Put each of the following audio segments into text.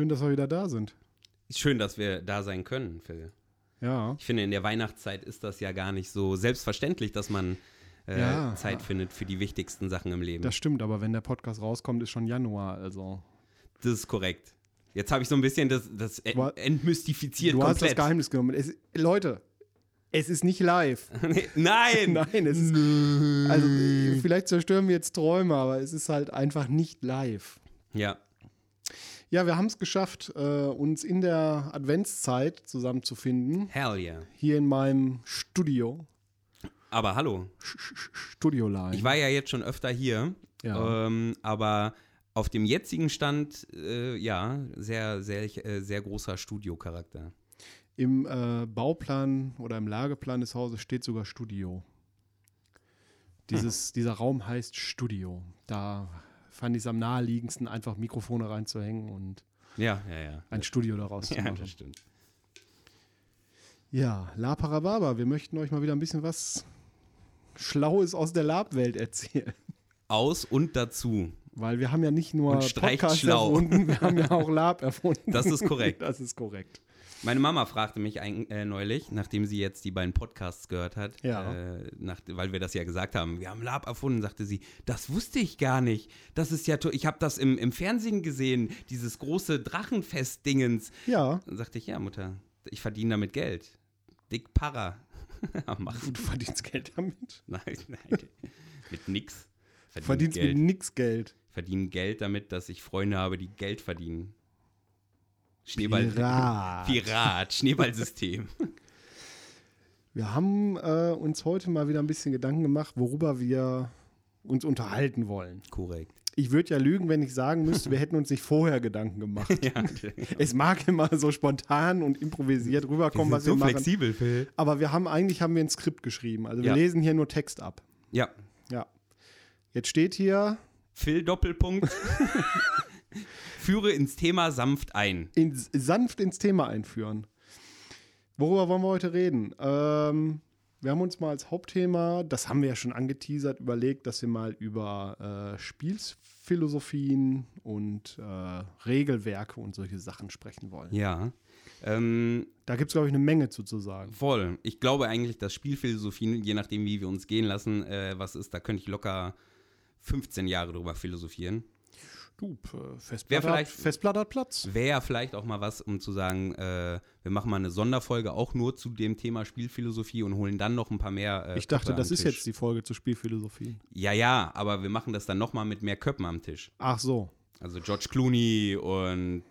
Schön, dass wir wieder da sind. Schön, dass wir da sein können, Phil. Ja. Ich finde, in der Weihnachtszeit ist das ja gar nicht so selbstverständlich, dass man äh, Ja. Zeit findet für die wichtigsten Sachen im Leben. Das stimmt, aber wenn der Podcast rauskommt, ist schon Januar, also. Das ist korrekt. Jetzt habe ich so ein bisschen das, das Du entmystifiziert du hast das komplett. Geheimnis genommen. Es, Leute, es ist nicht live. Nein! Nein, es ist. Also, vielleicht zerstören wir jetzt Träume, aber es ist halt einfach nicht live. Ja, Ja, wir haben es geschafft, äh, uns in der Adventszeit zusammenzufinden. hell yeah. Hier in meinem Studio. Aber hallo, Studioline. ich war ja jetzt schon öfter hier, Ja. ähm, aber auf dem jetzigen Stand, äh, ja, sehr, sehr, äh, sehr großer Studiocharakter. Im äh, Bauplan oder im Lageplan des Hauses steht sogar Studio. Dieses, Dieser Raum heißt Studio. Da fand ich es am naheliegendsten, einfach Mikrofone reinzuhängen und Ja, ja, ja. ein Studio daraus zu Ja, machen. das stimmt. Ja, La Parababa, wir möchten euch mal wieder ein bisschen was Schlaues aus der Lab-Welt erzählen. Aus und dazu. Weil wir haben ja nicht nur Und streicht Podcast schlau. erfunden, wir haben ja auch Lab erfunden. Das ist korrekt. Das ist korrekt. Meine Mama fragte mich ein, äh, neulich, nachdem sie jetzt die beiden Podcasts gehört hat, Ja. äh, nach, weil wir das ja gesagt haben, wir haben Lab erfunden, sagte sie, das wusste ich gar nicht. Das ist ja, ich habe das im, im Fernsehen gesehen, dieses große Drachenfest-Dingens. Ja, Dann sagte ich, ja, Mutter, ich verdiene damit Geld. Dick Para. Mach. du verdienst Geld damit. Nein, nein, mit nix. Du verdienst Geld. mit nix Geld. verdiene Geld damit, dass ich Freunde habe, die Geld verdienen. Schneeball. Pirat. Pirat, Schneeballsystem. Wir haben äh, uns heute mal wieder ein bisschen Gedanken gemacht, worüber wir uns unterhalten wollen. Korrekt. Ich würde ja lügen, wenn ich sagen müsste, wir hätten uns nicht vorher Gedanken gemacht. Ja, Es mag immer so spontan und improvisiert rüberkommen, was wir machen. flexibel, Phil. Aber wir haben eigentlich haben wir ein Skript geschrieben. Also wir Ja. lesen hier nur Text ab. Ja, Ja. Jetzt steht hier Phil Doppelpunkt. Führe ins Thema sanft ein. in, sanft ins Thema einführen. Worüber wollen wir heute reden? Ähm, wir haben uns mal als Hauptthema, das haben wir ja schon angeteasert, überlegt, dass wir mal über äh, Spielphilosophien und äh, Regelwerke und solche Sachen sprechen wollen. Ja. Ähm, Da gibt es, glaube ich, eine Menge zu, zu sagen. voll. Ich glaube eigentlich, dass Spielphilosophien, je nachdem, wie wir uns gehen lassen, äh, was ist, da könnte ich locker 15 Jahre drüber philosophieren. Du, äh, Festplatte, Wer hat, vielleicht- Festplatte hat Platz. Wäre ja vielleicht auch mal was, um zu sagen, äh, wir machen mal eine Sonderfolge auch nur zu dem Thema Spielphilosophie und holen dann noch ein paar mehr. Äh, Ich dachte, Köpfe das ist Tisch. jetzt die Folge zur Spielphilosophie. Ja, ja, aber wir machen das dann noch mal mit mehr Köpfen am Tisch. Ach so. Also George Clooney und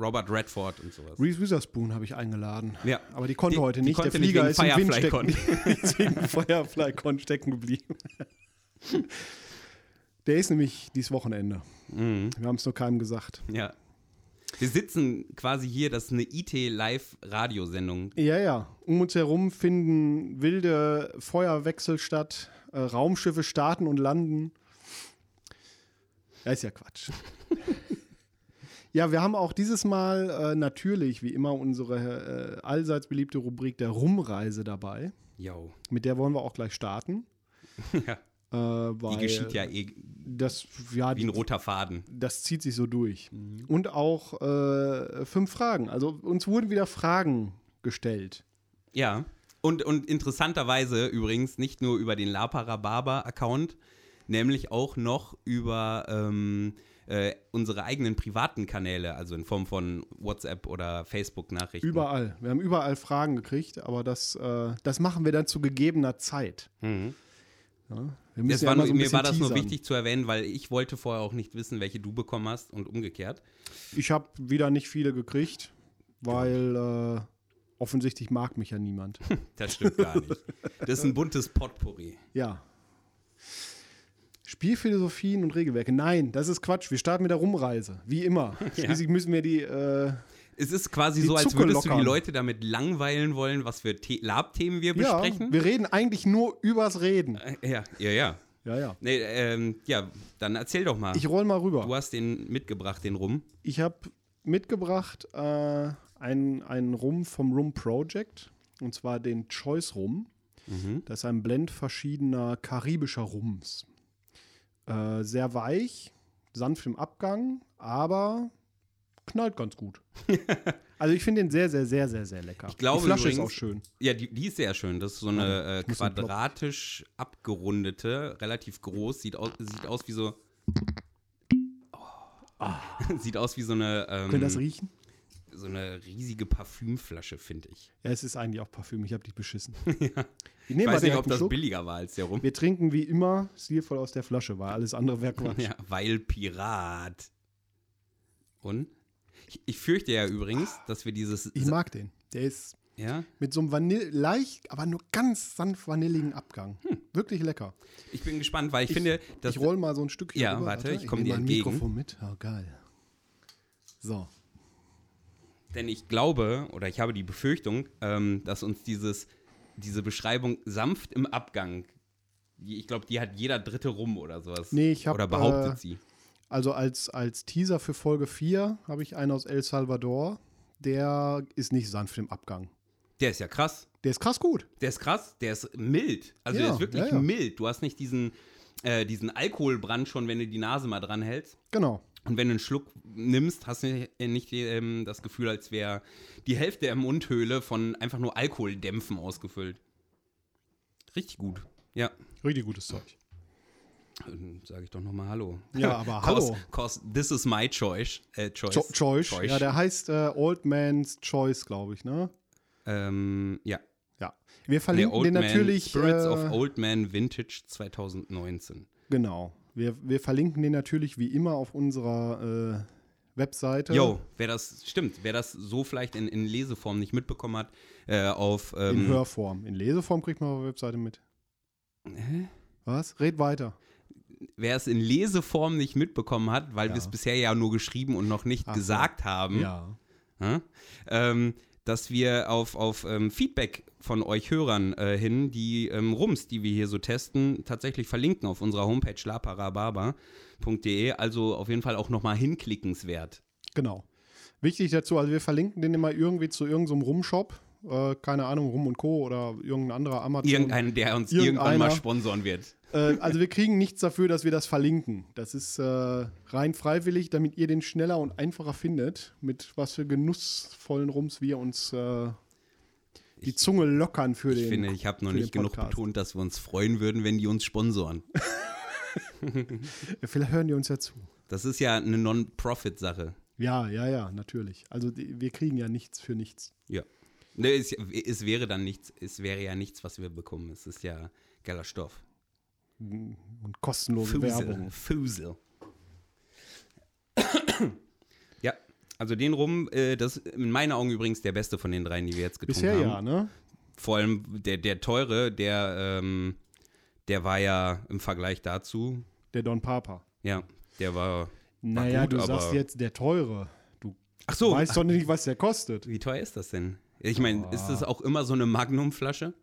Robert Redford und sowas. Reese Witherspoon habe ich eingeladen. Ja. Aber die konnte Die- heute nicht. konnte Der nicht Flieger wegen ist im Wind stecken. Deswegen Firefly-Con stecken geblieben. Der ist nämlich dieses Wochenende. Mhm. Wir haben es nur keinem gesagt. Ja. Wir sitzen quasi hier, das ist eine IT-Live-Radiosendung. Ja, ja. Um uns herum finden wilde Feuerwechsel statt. Äh, Raumschiffe starten und landen. Ja, ist ja Quatsch. ja, wir haben auch dieses Mal äh, natürlich, wie immer, unsere äh, allseits beliebte Rubrik der Rumreise dabei. Yo. Mit der wollen wir auch gleich starten. Ja. Äh, weil Die geschieht ja eh das, ja, wie ein roter Faden. das zieht sich so durch. Mhm. Und auch äh, fünf Fragen. Also uns wurden wieder Fragen gestellt. Ja. Und, und interessanterweise übrigens nicht nur über den La Parababa-Account, nämlich auch noch über ähm, äh, unsere eigenen privaten Kanäle, also in Form von WhatsApp oder Facebook-Nachrichten. Überall. Wir haben überall Fragen gekriegt, aber das, äh, das machen wir dann zu gegebener Zeit. Mhm. Ja? Ja war nur, so mir war das nur teasern. wichtig zu erwähnen, weil ich wollte vorher auch nicht wissen, welche du bekommen hast und umgekehrt. Ich habe wieder nicht viele gekriegt, weil äh, offensichtlich mag mich ja niemand. Das stimmt gar nicht. Das ist ein buntes Potpourri. ja. Spielphilosophien und Regelwerke. Nein, das ist Quatsch. Wir starten mit der Rumreise. Wie immer. Ja. Schließlich müssen wir die. Äh, Es ist quasi Die so, als Zucke würdest du die lockern. Leute damit langweilen wollen, was für The Lab-Themen wir ja, besprechen. wir reden eigentlich nur übers Reden. Äh, ja, ja, ja. Ja, ja. Nee, ähm, ja, dann erzähl doch mal. Ich roll mal rüber. du hast den mitgebracht, den rum. Ich habe mitgebracht äh, einen, einen Rum vom Rum Project. Und zwar den Choice Rum. Mhm. Das ist ein Blend verschiedener karibischer Rums. Äh, sehr weich, sanft im Abgang, aber knallt ganz gut. also ich finde den sehr, sehr, sehr, sehr, sehr lecker. Ich glaube Die Flasche ist übrigens- auch schön. Ja, die, die ist sehr schön. Das ist so eine äh, quadratisch abgerundete, relativ groß, sieht aus, sieht aus wie so. Oh. sieht aus wie so eine, ähm, Könnt ihr das riechen? so eine riesige Parfümflasche, finde ich. Ja, es ist eigentlich auch Parfüm. Ich habe dich beschissen. Ich Wir nehmen weiß nicht, ob das Schluck. billiger war als der rum. Wir trinken wie immer stilvoll aus der Flasche, weil alles andere wäre Quatsch. Ja, weil Pirat. Und? Ich, ich fürchte ja übrigens, dass wir dieses. Ich mag den. Der ist ja, mit so einem Vanille, leicht, aber nur ganz sanft vanilligen Abgang. Wirklich lecker. ich bin gespannt, weil ich, finde, dass. ich roll mal so ein Stück hier Ja, rüber. warte, ich komm nehm dir entgegen. Mikrofon mit. Oh, geil. So. Denn ich glaube, oder ich habe die Befürchtung, ähm, dass uns dieses, diese Beschreibung sanft im Abgang, ich glaube, die hat jeder dritte rum oder sowas. Nee, ich hab, Oder behauptet äh, sie. Also als, als Teaser für Folge 4 habe ich einen aus El Salvador. Der ist nicht sanft im Abgang. Der ist ja krass. Der ist krass gut. Der ist krass, der ist mild. Also Ja, der ist wirklich ja, ja. mild. Du hast nicht diesen, äh, diesen Alkoholbrand schon, wenn du die Nase mal dran hältst. Genau. Und wenn du einen Schluck nimmst, hast du nicht ähm, das Gefühl, als wäre die Hälfte der Mundhöhle von einfach nur Alkoholdämpfen ausgefüllt. Richtig gut. Ja, Richtig gutes Zeug. Sage ich doch nochmal Hallo. Ja, aber Cause, hallo. Cause this is my choice. Äh, choice. Cho Choice. Choice. Ja, der heißt äh, Old Man's Choice, glaube ich, ne? ähm, ja. Ja. Wir Nee, verlinken Old den Man, natürlich. Spirits äh, of Old Man Vintage 2019. Genau. Wir, wir verlinken den natürlich wie immer auf unserer äh, Webseite. Jo, wer das, stimmt, wer das so vielleicht in, in Leseform nicht mitbekommen hat, äh, auf. In Ähm, Hörform. In Leseform kriegt man auf der Webseite mit. Was? Red weiter. Wer es in Leseform nicht mitbekommen hat, weil Ja. wir es bisher ja nur geschrieben und noch nicht Ach so. gesagt haben, Ja. ähm, dass wir auf, auf ähm, Feedback von euch Hörern äh, hin die ähm, Rums, die wir hier so testen, tatsächlich verlinken auf unserer Homepage laparababa.de. Also auf jeden Fall auch nochmal hinklickenswert. Genau. Wichtig dazu, also wir verlinken den immer irgendwie zu irgendeinem Rumshop. Äh, keine Ahnung, Rum und Co. oder irgendein anderer Amazon. Irgendeinen, der uns irgendwann mal sponsoren wird. Äh, also wir kriegen nichts dafür, dass wir das verlinken. Das ist äh, rein freiwillig, damit ihr den schneller und einfacher findet, mit was für genussvollen Rums wir uns äh, die Ich- Zunge lockern für den. Ich finde, ich habe noch nicht genug betont, dass wir uns freuen würden, wenn die uns sponsoren. Vielleicht hören die uns ja zu. Das ist ja eine Non-Profit-Sache. Ja, ja, ja, natürlich. Also die, wir kriegen ja nichts für nichts. Ja. Ne, es, es wäre dann nichts, es wäre ja nichts, was wir bekommen. Es ist ja geiler Stoff. Und kostenlose Werbung. Fusel. ja, also den rum, äh, das ist in meinen Augen übrigens der beste von den dreien, die wir jetzt getrunken Bisher haben. ja, ne? Vor allem der, der teure, der, ähm, der war ja im Vergleich dazu, Der Don Papa. ja, der war. Naja, gut, du sagst jetzt der teure. Du Ach so, weißt doch nicht, was der kostet. wie teuer ist das denn? Ich meine, ist Ah. das auch immer so eine Magnumflasche?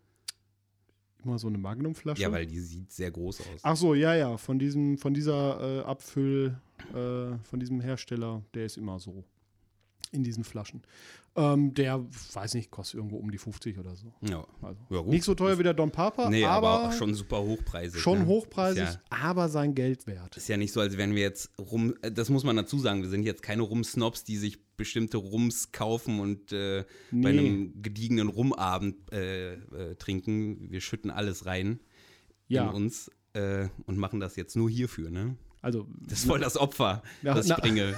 Immer so eine Magnumflasche. Ja, weil die sieht sehr groß aus. Ach so, ja, ja, von diesem, von dieser äh, Abfüll, äh, von diesem Hersteller, der ist immer so. In diesen Flaschen. Ähm, der, weiß nicht, kostet irgendwo um die 50 oder so. Ja, Also ja nicht so teuer wie der Don Papa, Nee, aber, aber, auch schon super hochpreisig. schon ne? hochpreisig, Ist ja, aber sein Geld wert. ist ja nicht so, als wären wir jetzt rum. Das muss man dazu sagen. Wir sind jetzt keine Rum-Snobs, die sich bestimmte Rums kaufen und äh, bei Nee. einem gediegenen Rumabend äh, äh, trinken. Wir schütten alles rein Ja, in uns äh, und machen das jetzt nur hierfür, ne? also Das ist voll das Opfer, Na- das ich na- bringe.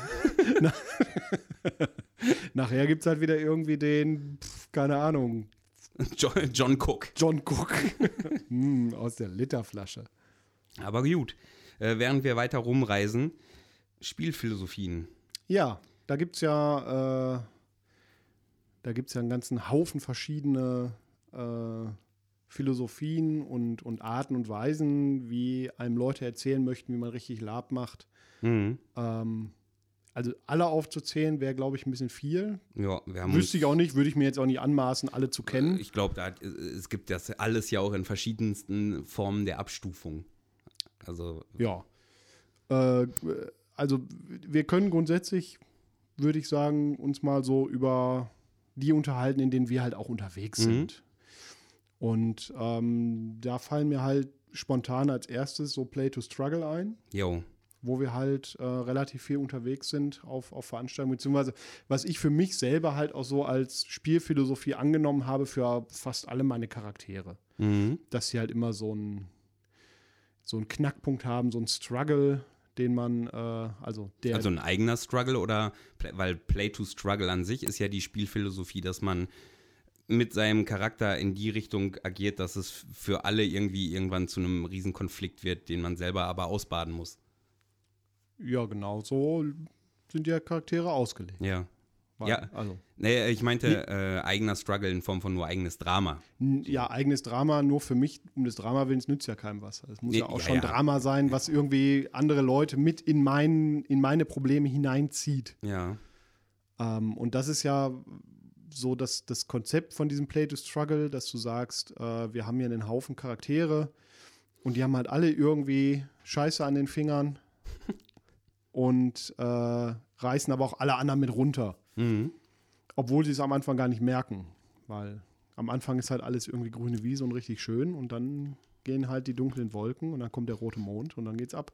nachher gibt es halt wieder irgendwie den, pf, keine Ahnung, John, John Cook. John Cook Hm, aus der Literflasche. Aber gut, äh, während wir weiter rumreisen, Spielphilosophien. Ja, da gibt es ja äh, da ja einen ganzen Haufen verschiedene äh, Philosophien und, und Arten und Weisen, wie einem Leute erzählen möchten, wie man richtig Lab macht. Mhm. Ähm, also alle aufzuzählen wäre, glaube ich, ein bisschen viel. Ja, wir haben Wüsste ich auch nicht, würde ich mir jetzt auch nicht anmaßen, alle zu kennen. Ich glaube, hat- es gibt das alles ja auch in verschiedensten Formen der Abstufung. Also, Ja. Äh, also wir können grundsätzlich, würde ich sagen, uns mal so über die unterhalten, in denen wir halt auch unterwegs Mhm. sind. Und ähm, da fallen mir halt spontan als erstes so Play to Struggle ein, yo, wo wir halt äh, relativ viel unterwegs sind auf, auf Veranstaltungen, beziehungsweise was ich für mich selber halt auch so als Spielphilosophie angenommen habe für fast alle meine Charaktere mhm. dass sie halt immer so einen so einen Knackpunkt haben, so einen Struggle, den man, äh, also der, also ein eigener Struggle oder, weil Play to Struggle an sich ist ja die Spielphilosophie, dass man mit seinem Charakter in die Richtung agiert, dass es für alle irgendwie irgendwann zu einem Riesenkonflikt wird, den man selber aber ausbaden muss. ja genau so sind ja Charaktere ausgelegt. Ja. Weil, Ja. Also, Nee, ich meinte äh, eigener Struggle in Form von nur eigenes Drama. ja, eigenes Drama nur für mich, um des Drama willens nützt ja keinem was. Es muss Nee, ja auch ja, schon ja. Drama sein, was irgendwie andere Leute mit in, mein, in meine Probleme hineinzieht. Ja. Ähm, und das ist ja so das, das Konzept von diesem Play to Struggle, dass du sagst, äh, wir haben hier einen Haufen Charaktere und die haben halt alle irgendwie Scheiße an den Fingern und äh, reißen aber auch alle anderen mit runter, Mhm. obwohl sie es am Anfang gar nicht merken, weil am Anfang ist halt alles irgendwie grüne Wiese und richtig schön und dann gehen halt die dunklen Wolken und dann kommt der rote Mond und dann geht's ab.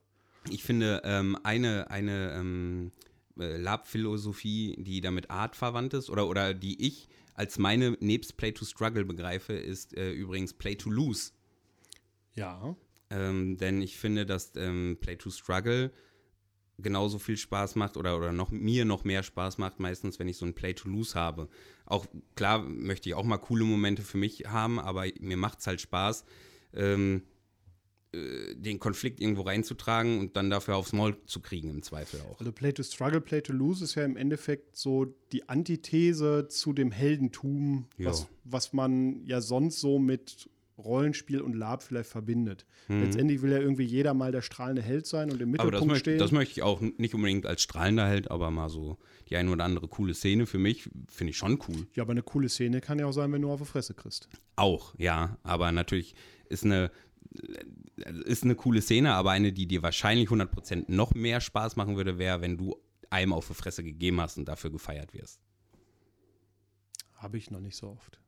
Ich finde, ähm, eine, eine ähm, äh, Lab-Philosophie, die damit Art verwandt ist oder, oder die ich als meine nebst Play to Struggle begreife, ist äh, übrigens Play to Lose. Ja. Ähm, denn ich finde, dass ähm, Play to Struggle genauso viel Spaß macht oder, oder noch mir noch mehr Spaß macht, meistens, wenn ich so ein Play to Lose habe. Auch klar möchte ich auch mal coole Momente für mich haben, aber mir macht es halt Spaß, ähm, äh, den Konflikt irgendwo reinzutragen und dann dafür aufs Maul zu kriegen, im Zweifel auch. Also Play to Struggle, Play to Lose ist ja im Endeffekt so die Antithese zu dem Heldentum, was, was man ja sonst so mit Rollenspiel und Lab vielleicht verbindet. Mhm. Letztendlich will ja irgendwie jeder mal der strahlende Held sein und im Aber das Mittelpunkt möchte, stehen. das möchte ich auch nicht unbedingt als strahlender Held, aber mal so die eine oder andere coole Szene für mich finde ich schon cool. ja, aber eine coole Szene kann ja auch sein, wenn du auf die Fresse kriegst. Auch, ja, aber natürlich ist eine ist eine coole Szene, aber eine, die dir wahrscheinlich 100% noch mehr Spaß machen würde, wäre, wenn du einem auf die Fresse gegeben hast und dafür gefeiert wirst. Habe ich noch nicht so oft.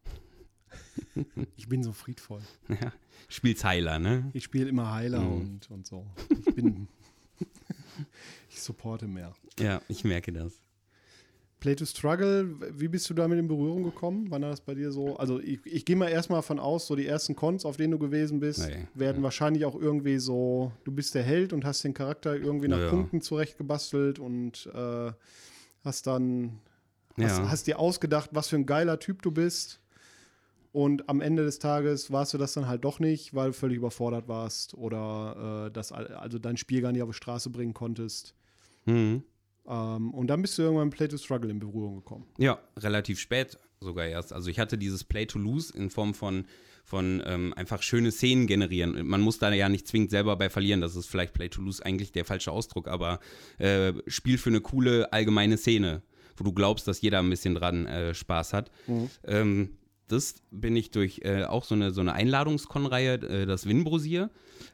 ich bin so friedvoll. Ja. Spielst Heiler, ne? Ich spiele immer Heiler Mhm. und, und so. Ich bin. ich supporte mehr. Ja, ich merke das. Play to Struggle, wie bist du damit in Berührung gekommen? Wann war das bei dir so? Also ich, ich gehe mal erstmal von aus, so die ersten Cons, auf denen du gewesen bist, Nee, werden wahrscheinlich auch irgendwie so, du bist der Held und hast den Charakter irgendwie nach Ja, ja. Punkten zurechtgebastelt und äh, hast dann, hast, Ja. hast dir ausgedacht, was für ein geiler Typ du bist. Und am Ende des Tages warst du das dann halt doch nicht, weil du völlig überfordert warst oder äh, das, al- also dein Spiel gar nicht auf die Straße bringen konntest. Mhm. Ähm, und dann bist du irgendwann mit Play to Struggle in Berührung gekommen. Ja, relativ spät sogar erst. Also ich hatte dieses Play to Lose in Form von, von ähm, einfach schöne Szenen generieren. Man muss da ja nicht zwingend selber bei verlieren. Das ist vielleicht Play to Lose eigentlich der falsche Ausdruck, aber äh, Spiel für eine coole allgemeine Szene, wo du glaubst, dass jeder ein bisschen dran äh, Spaß hat. Ähm, das bin ich durch äh, auch so eine, so eine Einladungskonreihe, äh, das Winbrosier,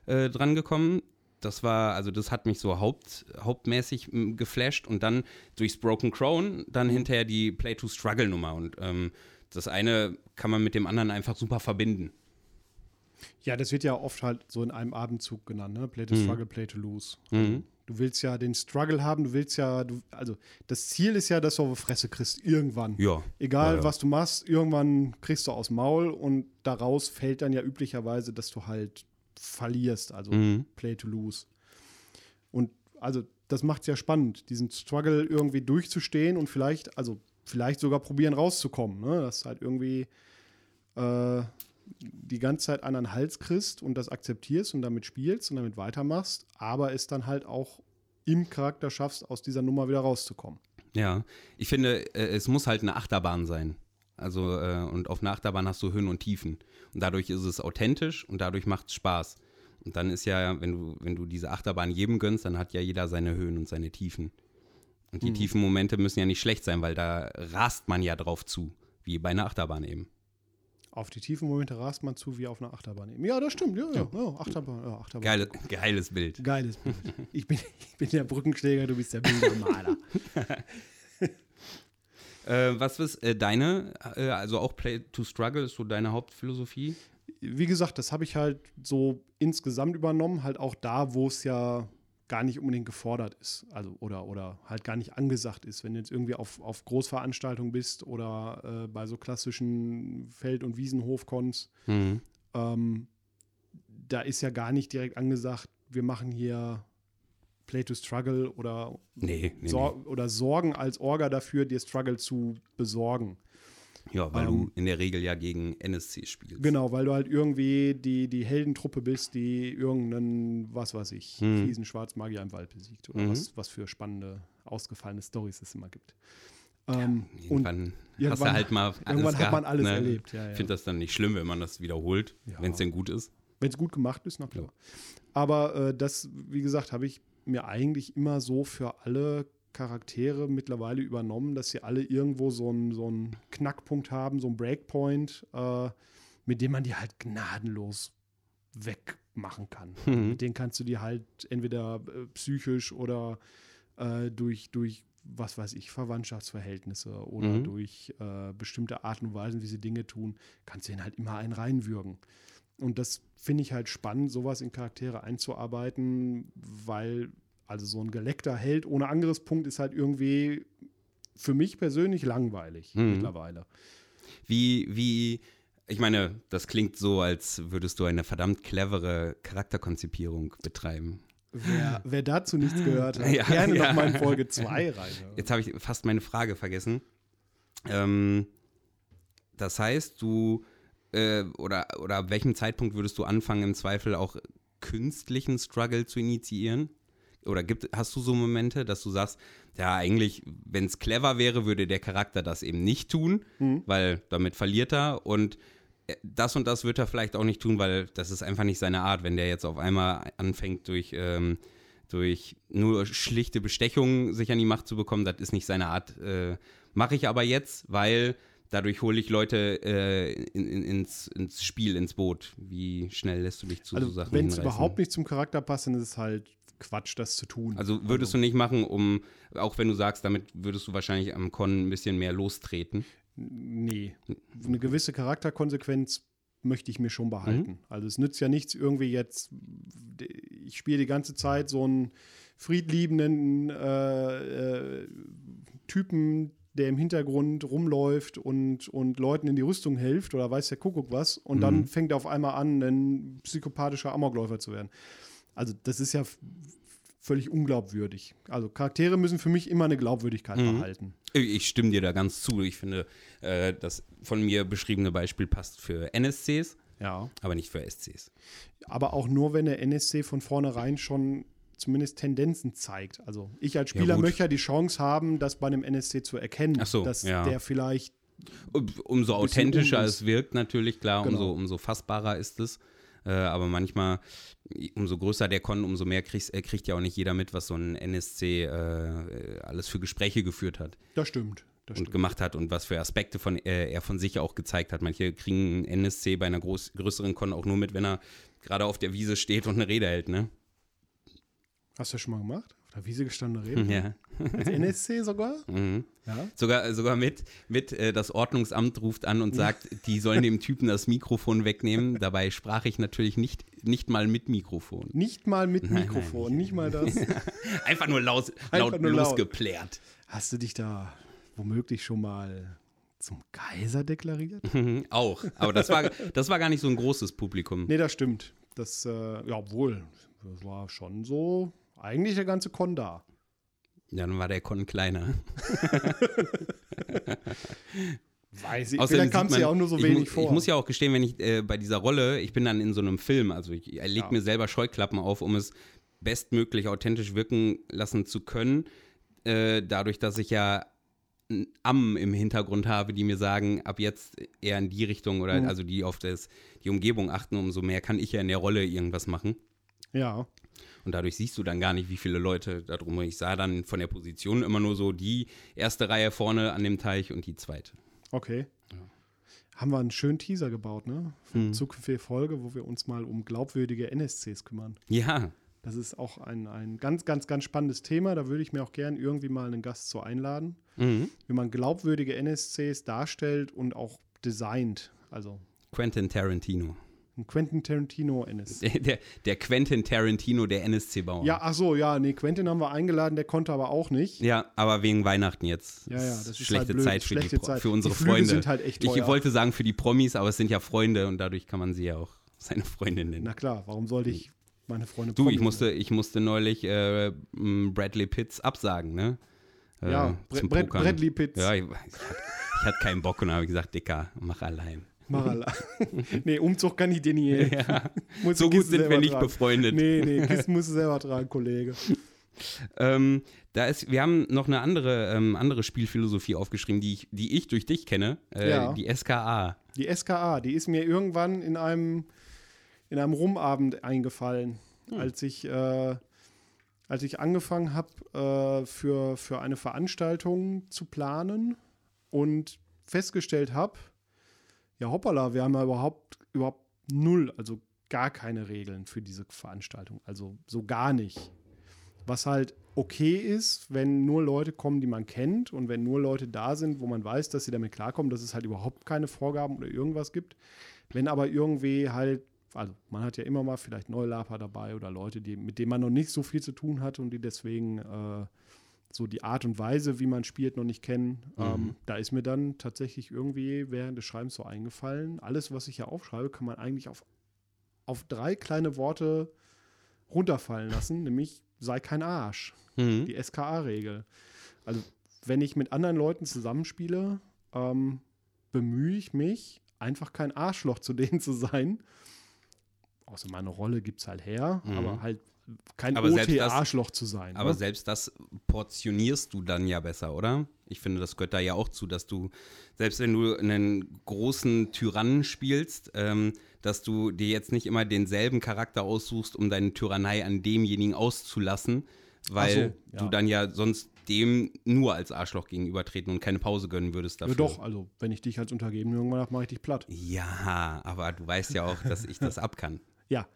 äh, dran gekommen. Das war, also das hat mich so haupt, hauptmäßig geflasht und dann durchs Broken Crown dann hinterher die Play-to-Struggle-Nummer und ähm, das eine kann man mit dem anderen einfach super verbinden. Ja, das wird ja oft halt so in einem Abendzug genannt, ne? Play to Mhm. struggle, play to lose. Mhm. Du willst ja den Struggle haben, du willst ja, du, also das Ziel ist ja, dass du auf die Fresse kriegst, irgendwann. Ja. Egal, Ja, ja. was du machst, irgendwann kriegst du aus dem Maul und daraus fällt dann ja üblicherweise, dass du halt verlierst, also Mhm. play to lose. Und also das macht es ja spannend, diesen Struggle irgendwie durchzustehen und vielleicht, also vielleicht sogar probieren rauszukommen, ne? Dass du halt irgendwie äh, die ganze Zeit an den Hals kriegst und das akzeptierst und damit spielst und damit weitermachst, aber es dann halt auch im Charakter schaffst, aus dieser Nummer wieder rauszukommen. Ja, ich finde, äh, es muss halt eine Achterbahn sein. Also, äh, und auf einer Achterbahn hast du Höhen und Tiefen. Und dadurch ist es authentisch und dadurch macht es Spaß. Und dann ist ja, wenn du, wenn du diese Achterbahn jedem gönnst, dann hat ja jeder seine Höhen und seine Tiefen. Und die Mhm. tiefen Momente müssen ja nicht schlecht sein, weil da rast man ja drauf zu, wie bei einer Achterbahn eben. Auf die tiefen Momente rast man zu wie auf einer Achterbahn. eben. Ja, das stimmt. Ja, ja, ja Achterbahn. Ja, Achterbahn. Geile, geiles Bild. Geiles Bild. Ich bin, ich bin der Brückenschläger, du bist der Bildermaler. Äh, was ist äh, deine, äh, also auch Play to Struggle ist so deine Hauptphilosophie? Wie gesagt, das habe ich halt so insgesamt übernommen, halt auch da, wo es ja gar nicht unbedingt gefordert ist. Also oder, oder halt gar nicht angesagt ist. Wenn du jetzt irgendwie auf, auf Großveranstaltungen bist oder äh, bei so klassischen Feld- und Wiesenhofcons, Mhm. ähm, da ist ja gar nicht direkt angesagt, wir machen hier Play to Struggle oder, Nee, nee, sor oder sorgen als Orga dafür, dir Struggle zu besorgen. Ja, weil ähm, du in der Regel ja gegen NSC spielst. Genau, weil du halt irgendwie die, die Heldentruppe bist, die irgendeinen, was weiß ich, Mhm. fiesen Schwarzmagier im Wald besiegt oder Mhm. was, was für spannende, ausgefallene Stories es immer gibt. Ähm, und Irgendwann, hast irgendwann- du halt mal alles irgendwann hat man alles ne? erlebt. Ja, ja. Ich finde das dann nicht schlimm, wenn man das wiederholt, Ja. wenn es denn gut ist. Wenn es gut gemacht ist, na klar. Aber äh, das, wie gesagt, habe ich mir eigentlich immer so für alle Charaktere mittlerweile übernommen, dass sie alle irgendwo so einen so einen Knackpunkt haben, so einen Breakpoint, äh, mit dem man die halt gnadenlos wegmachen kann. Mhm. Mit denen kannst du die halt entweder äh, psychisch oder äh, durch, durch, was weiß ich, Verwandtschaftsverhältnisse oder Mhm. durch äh, bestimmte Arten und Weisen, wie sie Dinge tun, kannst du ihnen halt immer einen reinwürgen. Und das finde ich halt spannend, sowas in Charaktere einzuarbeiten, weil also so ein geleckter Held ohne Angriffspunkt ist halt irgendwie für mich persönlich langweilig Mhm. mittlerweile. Wie, wie, ich meine, das klingt so, als würdest du eine verdammt clevere Charakterkonzipierung betreiben. Wer, wer dazu nichts gehört hat, Ja, gerne ja. noch mal in Folge 2 rein. Jetzt habe ich fast meine Frage vergessen. Ähm, das heißt, du, äh, oder, oder ab welchem Zeitpunkt würdest du anfangen, im Zweifel auch künstlichen Struggle zu initiieren? Oder gibt, hast du so Momente, dass du sagst, ja, eigentlich, wenn es clever wäre, würde der Charakter das eben nicht tun, Mhm. weil damit verliert er und äh, das und das wird er vielleicht auch nicht tun, weil das ist einfach nicht seine Art. Wenn der jetzt auf einmal anfängt, durch, ähm, durch nur schlichte Bestechungen sich an die Macht zu bekommen, das ist nicht seine Art. Äh, Mache ich aber jetzt, weil dadurch hole ich Leute äh, in, in, ins, ins Spiel, ins Boot. Wie schnell lässt du dich zu Also so Sachen wenn es überhaupt nicht zum Charakter passt, dann ist es halt Quatsch, das zu tun. Also würdest du nicht machen, um, auch wenn du sagst, damit würdest du wahrscheinlich am Con ein bisschen mehr lostreten. Nee. Eine gewisse Charakterkonsequenz möchte ich mir schon behalten. Mhm. Also es nützt ja nichts irgendwie jetzt, ich spiele die ganze Zeit so einen friedliebenden äh, äh, Typen, der im Hintergrund rumläuft und, und Leuten in die Rüstung hilft oder weiß der Kuckuck was und dann Mhm. fängt er auf einmal an, ein psychopathischer Amokläufer zu werden. Also das ist ja völlig unglaubwürdig. Also Charaktere müssen für mich immer eine Glaubwürdigkeit Mhm. behalten. Ich stimme dir da ganz zu. Ich finde, äh, das von mir beschriebene Beispiel passt für NSCs, Ja. aber nicht für SCs. aber auch nur, wenn der NSC von vornherein schon zumindest Tendenzen zeigt. Also ich als Spieler gut. möchte ja die Chance haben, das bei einem NSC zu erkennen, so, dass ja. der vielleicht Um- Umso authentischer es wirkt, natürlich, klar, Genau. umso, umso fassbarer ist es. Äh, aber manchmal, umso größer der Con, umso mehr kriegst, äh, kriegt ja auch nicht jeder mit, was so ein NSC äh, alles für Gespräche geführt hat das stimmt. Das und stimmt. gemacht hat und was für Aspekte von, äh, er von sich auch gezeigt hat. Manche kriegen einen NSC bei einer groß, größeren Con auch nur mit, wenn er gerade auf der Wiese steht und eine Rede hält, ne? Hast du das schon mal gemacht? Auf der Wiese gestanden reden? Ja. Als NSC sogar? Mhm. Ja. Sogar, sogar mit, mit äh, das Ordnungsamt ruft an und sagt, die sollen dem Typen das Mikrofon wegnehmen. Dabei sprach ich natürlich nicht, nicht mal mit Mikrofon. Nicht mal mit Nein, Mikrofon, nicht mal das. Einfach nur laut, Einfach laut laut. losgeplärt. Hast du dich da womöglich schon mal zum Kaiser deklariert? Mhm, Auch. Aber das war, das war gar nicht so ein großes Publikum. Nee, das stimmt. Das, äh, ja, wohl. Das war schon so, eigentlich der ganze Con da. Ja, dann war der Con kleiner. Weiß ich. Außerdem kam es ja auch nur so ich wenig mu- vor. Ich muss ja auch gestehen, wenn ich äh, bei dieser Rolle, ich bin dann in so einem Film, also ich lege Ja. mir selber Scheuklappen auf, um es bestmöglich authentisch wirken lassen zu können. Äh, dadurch, dass ich ja ein Am im Hintergrund habe, die mir sagen, ab jetzt eher in die Richtung oder Mhm. also die auf das, die Umgebung achten, umso mehr kann ich ja in der Rolle irgendwas machen. Ja. Und dadurch siehst du dann gar nicht, wie viele Leute da drum. Ich sah dann von der Position immer nur so die erste Reihe vorne an dem Teich und die zweite. Okay. Haben wir einen schönen Teaser gebaut, ne? Für Mhm. zukünftige Folge, wo wir uns mal um glaubwürdige NSCs kümmern. Ja, Das ist auch ein, ein ganz, ganz, ganz spannendes Thema. Da würde ich mir auch gern irgendwie mal einen Gast zu einladen. mhm. Wie man glaubwürdige NSCs darstellt und auch designt. Also Quentin Tarantino. Ein Quentin Tarantino NSC. Der, der, der Quentin Tarantino der NSC-Bauer. Ja, ach so, ja, nee, Quentin haben wir eingeladen, der konnte aber auch nicht. Ja, aber wegen Weihnachten jetzt. Ja, ja, das ist schlechte halt. Zeit für, Schlechte die, Zeit. für unsere Die Flüge Freunde. sind halt echt ich teuer. wollte sagen für die Promis, aber es sind ja Freunde und dadurch kann man sie ja auch seine Freunde nennen. Na klar, warum sollte ich meine Freunde du, ich musste, ich musste neulich äh, Bradley Pitts absagen, ne? Äh, Ja, Brad Pokern. Bradley Pitts. Ja, ich, ich, hatte, ich hatte keinen Bock und habe gesagt, Dicker, mach allein. Marala. nee, Umzug kann ich dir nie helfen. Ja, so gut sind wir nicht tragen. befreundet. Nee, nee, Kisten musst du selber tragen, Kollege. Ähm, da ist, wir haben noch eine andere, ähm, andere Spielphilosophie aufgeschrieben, die ich, die ich durch dich kenne, äh, Ja. die SKA. Die SKA, die ist mir irgendwann in einem, in einem Rumabend eingefallen, Hm. als ich, äh, als ich angefangen habe, äh, für, für eine Veranstaltung zu planen und festgestellt habe, ja hoppala, wir haben ja überhaupt, überhaupt null, also gar keine Regeln für diese Veranstaltung, also so gar nicht. Was halt okay ist, wenn nur Leute kommen, die man kennt und wenn nur Leute da sind, wo man weiß, dass sie damit klarkommen, dass es halt überhaupt keine Vorgaben oder irgendwas gibt. Wenn aber irgendwie halt, also man hat ja immer mal vielleicht Neulaper dabei oder Leute, die, mit denen man noch nicht so viel zu tun hat und die deswegen äh, so die Art und Weise, wie man spielt, noch nicht kennen. Ähm, da ist mir dann tatsächlich irgendwie während des Schreibens so eingefallen, alles, was ich hier aufschreibe, kann man eigentlich auf, auf drei kleine Worte runterfallen lassen, nämlich sei kein Arsch Mhm. die SKA-Regel. Also, wenn ich mit anderen Leuten zusammenspiele, ähm, bemühe ich mich, einfach kein Arschloch zu denen zu sein. Außer meine Rolle gibt es halt her, Mhm. aber halt kein Aber selbst das- OT-Arschloch zu sein. Aber ne? selbst das portionierst du dann ja besser, oder? Ich finde, das gehört da ja auch zu, dass du, selbst wenn du einen großen Tyrannen spielst, ähm, dass du dir jetzt nicht immer denselben Charakter aussuchst, um deine Tyrannei an demjenigen auszulassen, weil so, du ja. dann ja sonst dem nur als Arschloch gegenübertreten und keine Pause gönnen würdest ja, dafür. doch, also wenn ich dich als Untergeben irgendwann habe, mache ich dich platt. Ja, aber du weißt ja auch, dass ich das ab kann. Ja.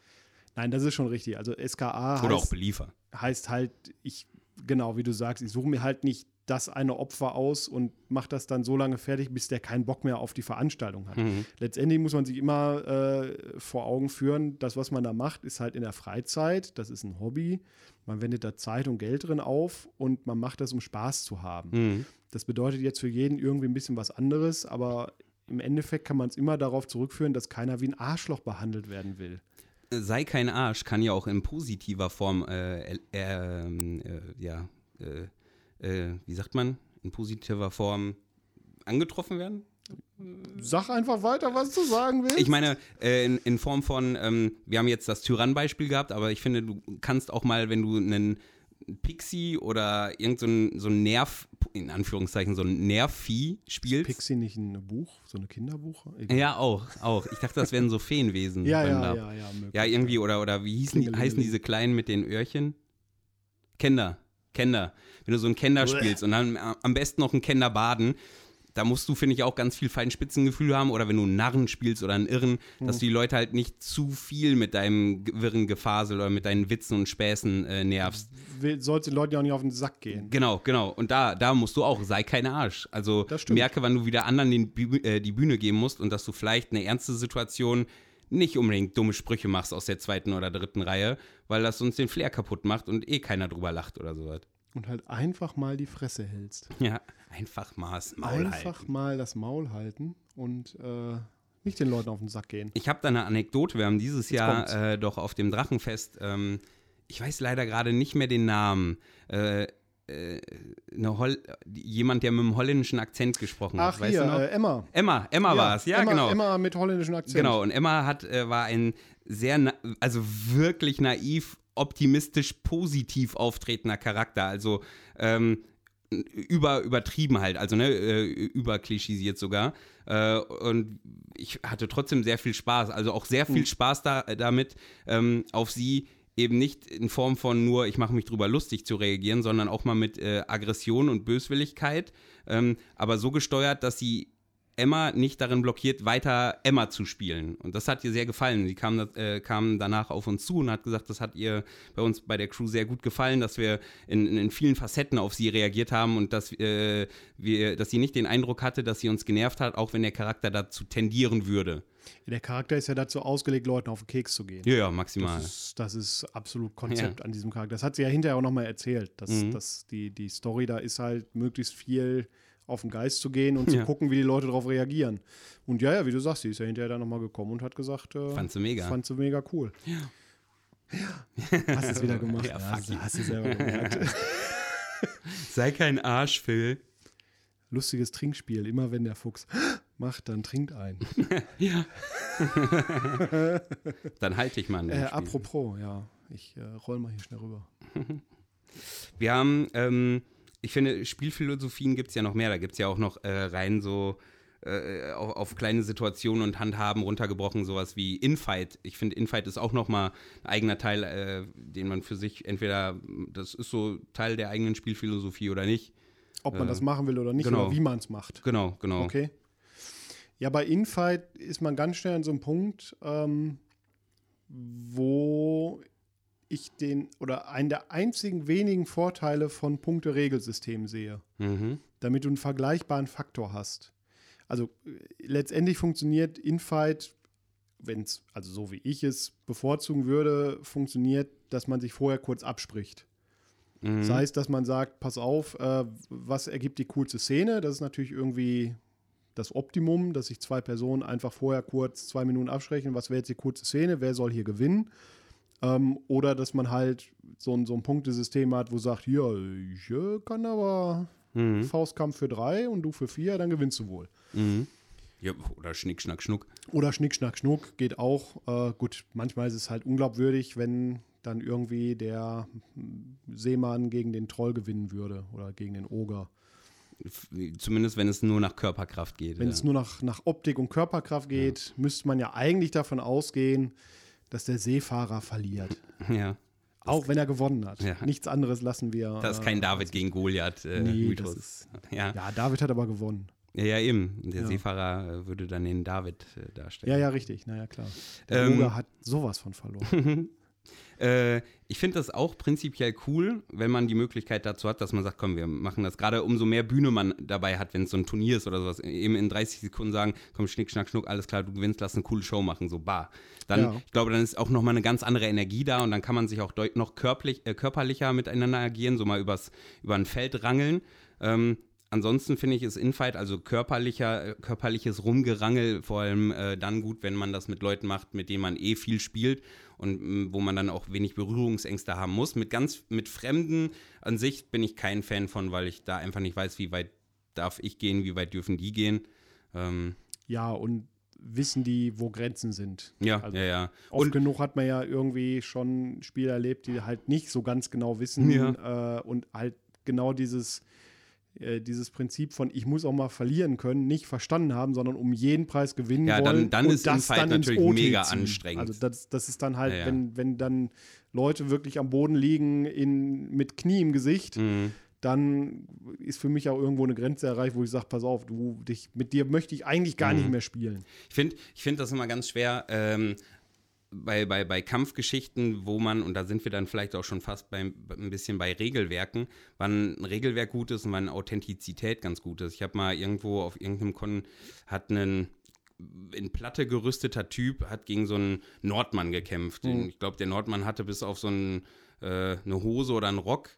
Nein, das ist schon richtig. Also SKA Oder auch heißt, beliefer. heißt halt, ich, genau wie du sagst, ich suche mir halt nicht das eine Opfer aus und mache das dann so lange fertig, bis der keinen Bock mehr auf die Veranstaltung hat. Mhm. Letztendlich muss man sich immer äh, vor Augen führen, das, was man da macht, ist halt in der Freizeit, das ist ein Hobby. Man wendet da Zeit und Geld drin auf und man macht das, um Spaß zu haben. Mhm. Das bedeutet jetzt für jeden irgendwie ein bisschen was anderes, aber im Endeffekt kann man es immer darauf zurückführen, dass keiner wie ein Arschloch behandelt werden will. Sei kein Arsch kann ja auch in positiver Form, äh, äh, ähm, äh, ja, äh, äh, wie sagt man, in positiver Form angetroffen werden? Sag einfach weiter, was du sagen willst. Ich meine, äh, in, in Form von, ähm, wir haben jetzt das Tyrann-Beispiel gehabt, aber ich finde, du kannst auch mal, wenn du einen Pixie oder irgend so so ein Nerv, in Anführungszeichen, so ein Nervvieh spielst. Pixie nicht ein Buch, so eine Kinderbuch? Egal. Ja, auch, auch. Ich dachte, das wären so Feenwesen. ja, ja, ja, ja, möglich. Ja, irgendwie, oder, oder wie hießen, die- heißen diese Kleinen mit den Öhrchen? Kinder. Kinder. Wenn du so einen Kinder Bleh. spielst und dann am besten noch einen Kinder baden, da musst du, finde ich, auch ganz viel Feinspitzengefühl haben. Oder wenn du einen Narren spielst oder einen Irren, dass Mhm. du die Leute halt nicht zu viel mit deinem wirren Gefasel oder mit deinen Witzen und Späßen äh, nervst. Sollte den Leuten ja auch nicht auf den Sack gehen. Genau, genau. Und da, da musst du auch, sei kein Arsch. Also merke, wann du wieder anderen den, äh, die Bühne geben musst und dass du vielleicht eine ernste Situation nicht unbedingt dumme Sprüche machst aus der zweiten oder dritten Reihe, weil das sonst den Flair kaputt macht und eh keiner drüber lacht oder sowas. Und halt einfach mal die Fresse hältst. Ja, einfach mal das Maul einfach halten. mal das Maul halten und äh, nicht den Leuten auf den Sack gehen. Ich habe da eine Anekdote. Wir haben dieses Jetzt Jahr äh, doch auf dem Drachenfest, ähm, ich weiß leider gerade nicht mehr den Namen, äh, äh, jemand, der mit einem holländischen Akzent gesprochen hat. Ach, weißt hier, äh, Emma. Emma, Emma war es, ja, Emma, genau. Emma mit holländischem Akzent. Genau, und Emma hat, äh, war ein sehr, also wirklich naiv, optimistisch, positiv auftretender Charakter. Also ähm, über, übertrieben halt, also ne, äh, überklischisiert sogar. Äh, und ich hatte trotzdem sehr viel Spaß, also auch sehr viel mhm. Spaß da, damit, ähm, auf sie eben nicht in Form von nur, ich mache mich drüber lustig zu reagieren, sondern auch mal mit äh, Aggression und Böswilligkeit, ähm, aber so gesteuert, dass sie Emma nicht darin blockiert, weiter Emma zu spielen. Und das hat ihr sehr gefallen. Sie kam, äh, kam danach auf uns zu und hat gesagt, das hat ihr bei uns bei der Crew sehr gut gefallen, dass wir in, in vielen Facetten auf sie reagiert haben und dass, äh, wir, dass sie nicht den Eindruck hatte, dass sie uns genervt hat, auch wenn der Charakter dazu tendieren würde. Der Charakter ist ja dazu ausgelegt, Leuten auf den Keks zu gehen. Ja, ja maximal. Das ist, das ist absolut Konzept ja. an diesem Charakter. Das hat sie ja hinterher auch nochmal erzählt. Dass, mhm. dass die, die Story da ist halt möglichst viel auf den Geist zu gehen und ja. zu gucken, wie die Leute darauf reagieren. Und ja, ja, wie du sagst, sie ist ja hinterher dann nochmal gekommen und hat gesagt, äh, fand sie mega. Fand sie mega cool. Ja. Ja, hast es wieder gemacht. Ja, ja hast, hast du selber gemerkt. Sei kein Arsch, Phil. Lustiges Trinkspiel. Immer wenn der Fuchs macht, dann trinkt ein. ja. dann halte ich mal an. Äh, apropos, ja. Ich äh, roll mal hier schnell rüber. Wir haben ähm, ich finde, Spielphilosophien gibt es ja noch mehr. Da gibt es ja auch noch äh, rein so äh, auf, auf, kleine Situationen und Handhaben runtergebrochen, sowas wie Infight. Ich finde, Infight ist auch nochmal ein eigener Teil, äh, den man für sich entweder, das ist so Teil der eigenen Spielphilosophie oder nicht. Ob man das machen will oder nicht, genau. oder wie man es macht. Genau, genau. Okay. Ja, bei Infight ist man ganz schnell an so einem Punkt, ähm, wo ich den oder einen der einzigen wenigen Vorteile von Punkte-Regelsystemen sehe, mhm. damit du einen vergleichbaren Faktor hast. Also äh, letztendlich funktioniert Infight, wenn es, also so wie ich es bevorzugen würde, funktioniert, dass man sich vorher kurz abspricht. Mhm. Das heißt, dass man sagt, pass auf, äh, was ergibt die coolste Szene? Das ist natürlich irgendwie das Optimum, dass sich zwei Personen einfach vorher kurz zwei Minuten absprechen, was wäre jetzt die coolste Szene, wer soll hier gewinnen? Ähm, oder dass man halt so ein, so ein Punktesystem hat, wo sagt, ja, ich kann aber mhm. Faustkampf für drei und du für vier, dann gewinnst du wohl. Mhm. Ja, oder Schnick, Schnack, Schnuck. Oder Schnick, Schnack, Schnuck geht auch. Äh, gut, manchmal ist es halt unglaubwürdig, wenn dann irgendwie der Seemann gegen den Troll gewinnen würde oder gegen den Oger. Zumindest wenn es nur nach Körperkraft geht. Wenn ja. es nur nach, nach Optik und Körperkraft geht, ja. müsste man ja eigentlich davon ausgehen, dass der Seefahrer verliert. Ja. Auch wenn er gewonnen hat. Ja. Nichts anderes lassen wir. Das ist kein äh, David gegen Goliath äh, nee, Mythos. Ist, ja. ja, David hat aber gewonnen. Ja, ja, eben. Der ja. Seefahrer äh, würde dann den David äh, darstellen. Ja, ja, richtig. Naja, klar. Der ähm, hat sowas von verloren. Äh, ich finde das auch prinzipiell cool, wenn man die Möglichkeit dazu hat, dass man sagt, komm, wir machen das. Gerade umso mehr Bühne man dabei hat, wenn es so ein Turnier ist oder sowas, eben in 30 Sekunden sagen, komm, schnick, schnack, schnuck, alles klar, du gewinnst, lass eine coole Show machen, so bar. Dann, ja. ich glaube, dann ist auch nochmal eine ganz andere Energie da und dann kann man sich auch noch körperlich, äh, körperlicher miteinander agieren, so mal übers, über ein Feld rangeln. Ähm, ansonsten finde ich es Infight, also körperlicher, äh, körperliches Rumgerangel, vor allem äh, dann gut, wenn man das mit Leuten macht, mit denen man eh viel spielt und mm, wo man dann auch wenig Berührungsängste haben muss. Mit ganz, mit Fremden an sich bin ich kein Fan von, weil ich da einfach nicht weiß, wie weit darf ich gehen, wie weit dürfen die gehen. Ähm, ja, und wissen die, wo Grenzen sind. Ja, also ja, ja. Oft und genug hat man ja irgendwie schon Spiele erlebt, die halt nicht so ganz genau wissen ja. äh, und halt genau dieses äh, dieses Prinzip von ich muss auch mal verlieren können, nicht verstanden haben, sondern um jeden Preis gewinnen ja, wollen. Dann, dann ist das dann natürlich mega ziehen. anstrengend. Also das, das ist dann halt, ja, ja. Wenn, wenn dann Leute wirklich am Boden liegen in, mit Knie im Gesicht, mhm. dann ist für mich auch irgendwo eine Grenze erreicht, wo ich sage, pass auf, du, dich, mit dir möchte ich eigentlich gar mhm. nicht mehr spielen. Ich finde ich find das immer ganz schwer, ähm, bei, bei, bei Kampfgeschichten, wo man, und da sind wir dann vielleicht auch schon fast bei, ein bisschen bei Regelwerken, wann ein Regelwerk gut ist und wann Authentizität ganz gut ist. Ich habe mal irgendwo auf irgendeinem Kon, hat einen in Platte gerüsteter Typ, hat gegen so einen Nordmann gekämpft. Mhm. Ich glaube, der Nordmann hatte bis auf so einen, äh, eine Hose oder einen Rock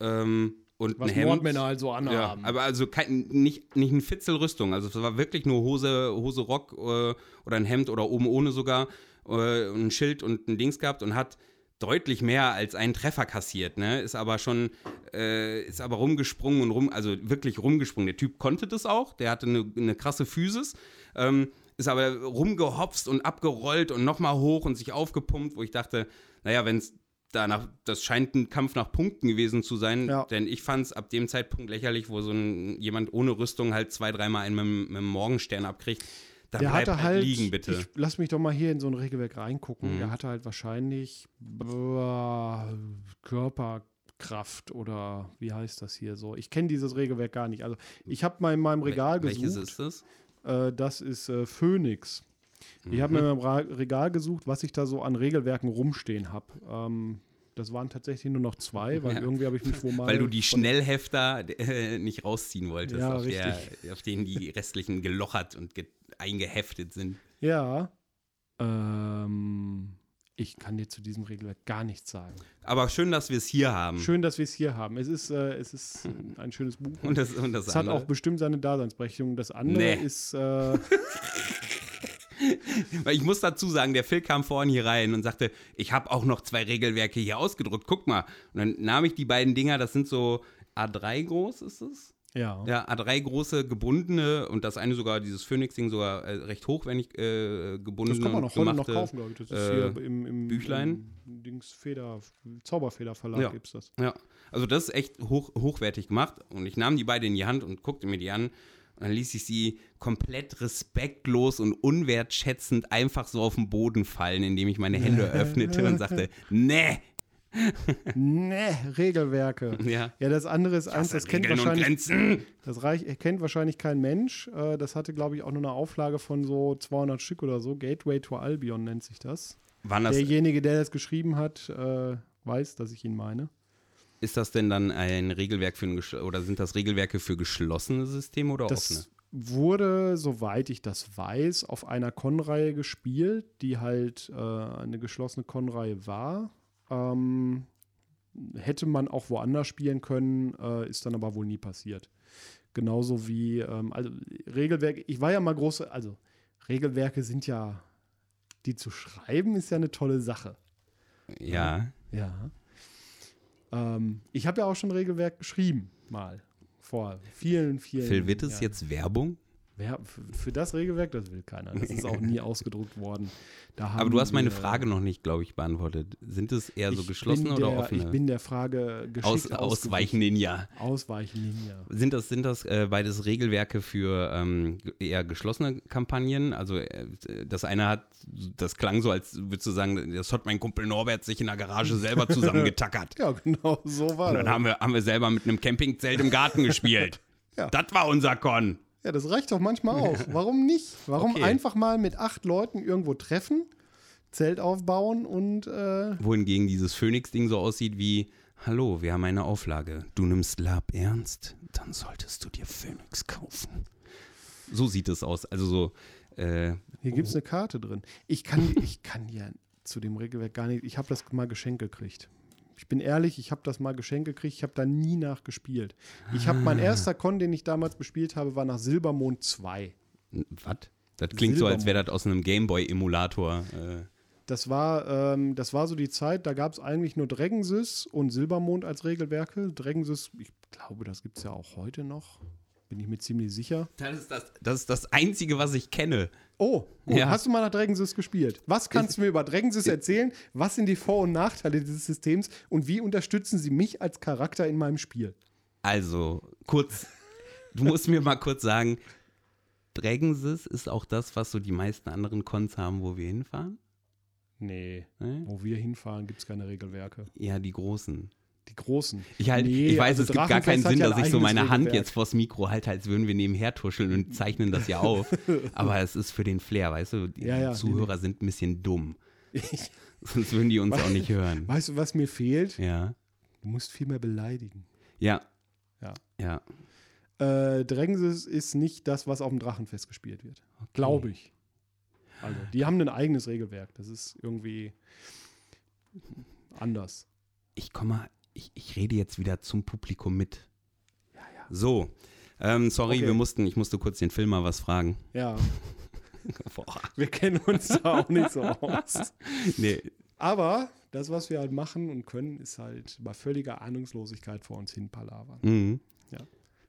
ähm, und Was ein Hemd. Nordmänner halt so anhaben. Ja, aber also kein, nicht, nicht ein Fitzelrüstung. Also es war wirklich nur Hose, Hose Rock äh, oder ein Hemd oder oben ohne sogar äh, ein Schild und ein Dings gehabt und hat deutlich mehr als einen Treffer kassiert, ne? Ist aber schon, äh, ist aber rumgesprungen und rum, also wirklich rumgesprungen. Der Typ konnte das auch, der hatte eine, eine krasse Physis, ähm, ist aber rumgehopst und abgerollt und nochmal hoch und sich aufgepumpt, wo ich dachte, naja, wenn es danach, das scheint ein Kampf nach Punkten gewesen zu sein, Ja. denn ich fand es ab dem Zeitpunkt lächerlich, wo so ein, jemand ohne Rüstung halt zwei, dreimal einen mit, mit dem Morgenstern abkriegt. Dann Der hatte halt, liegen, bitte. Ich, lass mich doch mal hier in so ein Regelwerk reingucken. Mhm. Der hatte halt wahrscheinlich boah, Körperkraft oder wie heißt das hier so? Ich kenne dieses Regelwerk gar nicht. Also ich habe mal in meinem Regal Wel- Welches gesucht. ist das? Äh, das ist äh, Phoenix. Ich habe mir in meinem Regal gesucht, was ich da so an Regelwerken rumstehen habe. Ähm, das waren tatsächlich nur noch zwei, weil Ja. irgendwie habe ich mich wohl mal. Weil du die Schnellhefter äh, nicht rausziehen wolltest, Ja, auf, der, auf denen die restlichen gelochert und ge eingeheftet sind. Ja. Ähm, ich kann dir zu diesem Regelwerk gar nichts sagen. Aber schön, dass wir es hier haben. Schön, dass wir es hier haben. Es ist, äh, es ist ein schönes Buch. Und das, und das es hat andere. auch bestimmt seine Daseinsberechtigung. Das andere Nee. ist, äh, Weil ich muss dazu sagen, der Phil kam vorhin hier rein und sagte, ich habe auch noch zwei Regelwerke hier ausgedruckt, guck mal. Und dann nahm ich die beiden Dinger, das sind so A3 groß, ist es? ja. Ja, A3 große gebundene und das eine sogar, dieses Phoenix-Ding sogar äh, recht hochwertig äh, gebunden. Das kann man auch heute noch kaufen, glaube ich. Das ist äh, hier im, im Büchlein. Im Dings Feder, Zauberfederverlag Ja. gibt es das. Ja, also das ist echt hoch, hochwertig gemacht. Und ich nahm die beide in die Hand und guckte mir die an. Und dann ließ ich sie komplett respektlos und unwertschätzend einfach so auf den Boden fallen, indem ich meine Hände öffnete und sagte, nee. Nee, Regelwerke. Ja. Ja, das andere ist eins, das kennt Regeln wahrscheinlich, das reich, kennt wahrscheinlich kein Mensch. Äh, das hatte, glaube ich, auch nur eine Auflage von so 200 Stück oder so. Gateway to Albion nennt sich das. Waren das, Derjenige, der das geschrieben hat, äh, weiß, dass ich ihn meine. Ist das denn dann ein Regelwerk für ein, oder sind das Regelwerke für geschlossene Systeme oder offene? Das wurde, soweit ich das weiß, auf einer Con-Reihe gespielt, die halt äh, eine geschlossene Con-Reihe war. Ähm, hätte man auch woanders spielen können, äh, ist dann aber wohl nie passiert. Genauso wie, ähm, also Regelwerke, ich war ja mal große, also Regelwerke sind ja, die zu schreiben, ist ja eine tolle Sache. Ja. Ja. Ähm, ich habe ja auch schon Regelwerk geschrieben, mal. Vor vielen, vielen Phil, wird es jetzt Werbung? Wer, für, für das Regelwerk, das will keiner. Das ist auch nie ausgedruckt worden. Aber du hast meine wir- Frage noch nicht, glaube ich, beantwortet. Sind es eher so Ich geschlossene bin oder der, offene? Ich bin der Frage geschickt Aus, ausweichen Ninja. Ausweichen Ninja. Sind das, sind das äh, beides Regelwerke für ähm, eher geschlossene Kampagnen? Also äh, das eine hat, das klang so, als würdest du sagen, das hat mein Kumpel Norbert sich in der Garage selber zusammengetackert. Ja, genau, so war Und dann das. haben wir, haben wir selber mit einem Campingzelt im Garten gespielt. Ja. Das war unser Con. Ja, das reicht doch manchmal auch. Warum nicht? Warum Okay. einfach mal mit acht Leuten irgendwo treffen, Zelt aufbauen und äh, Wohingegen dieses Phoenix-Ding so aussieht wie, hallo, wir haben eine Auflage. Du nimmst Lab ernst, dann solltest du dir Phoenix kaufen. So sieht es aus. Also so, äh, hier gibt es eine Karte drin. Ich kann, ich kann ja zu dem Regelwerk gar nicht. Ich habe das mal geschenkt gekriegt. Ich bin ehrlich, ich habe das mal geschenkt gekriegt. Ich habe da nie nachgespielt. Ich habe Ah. mein erster Con, den ich damals bespielt habe, war nach Silbermond 2. was? Das klingt so, als wäre das aus einem Gameboy-Emulator. Äh, Das war, ähm, das war so die Zeit, da gab es eigentlich nur Dragonsys und Silbermond als Regelwerke. Dragonsys, ich glaube, das gibt es ja auch heute noch. Bin ich mir ziemlich sicher. das, ist das, das ist das Einzige, was ich kenne. Oh, gut. Ja. hast du mal nach Dragonsys gespielt? Was kannst du mir über Dragonsys erzählen? Was sind die Vor- und Nachteile dieses Systems und wie unterstützen sie mich als Charakter in meinem Spiel? Also, kurz, du musst mir mal kurz sagen, Dragonsys ist auch das, was so die meisten anderen Cons haben, wo wir hinfahren? Nee, Ne? wo wir hinfahren, gibt es keine Regelwerke. Ja, die großen. Die großen. Ich, halt, Nee, ich weiß, also es gibt gar keinen Sinn, ja dass ich so meine Hand jetzt vors Mikro halte, als würden wir nebenher tuscheln und zeichnen das ja auf. Aber es ist für den Flair, weißt du? Die Ja, ja, Zuhörer sind ein bisschen dumm. Sonst würden die uns auch nicht hören. Weißt du, was mir fehlt? Ja. Du musst viel mehr beleidigen. Ja. Ja. Ja. Äh, Dragonsys ist nicht das, was auf dem Drachenfest gespielt wird. Glaube ich. Also, die haben ein eigenes Regelwerk. Das ist irgendwie anders. Ich komme, ich, ich rede jetzt wieder zum Publikum mit. So. Ähm, sorry, Okay. wir mussten, ich musste kurz den Film mal was fragen. Ja, wir kennen uns da auch nicht so aus. Nee, Aber das, was wir halt machen und können, ist halt bei völliger Ahnungslosigkeit vor uns hin palavern. Mhm.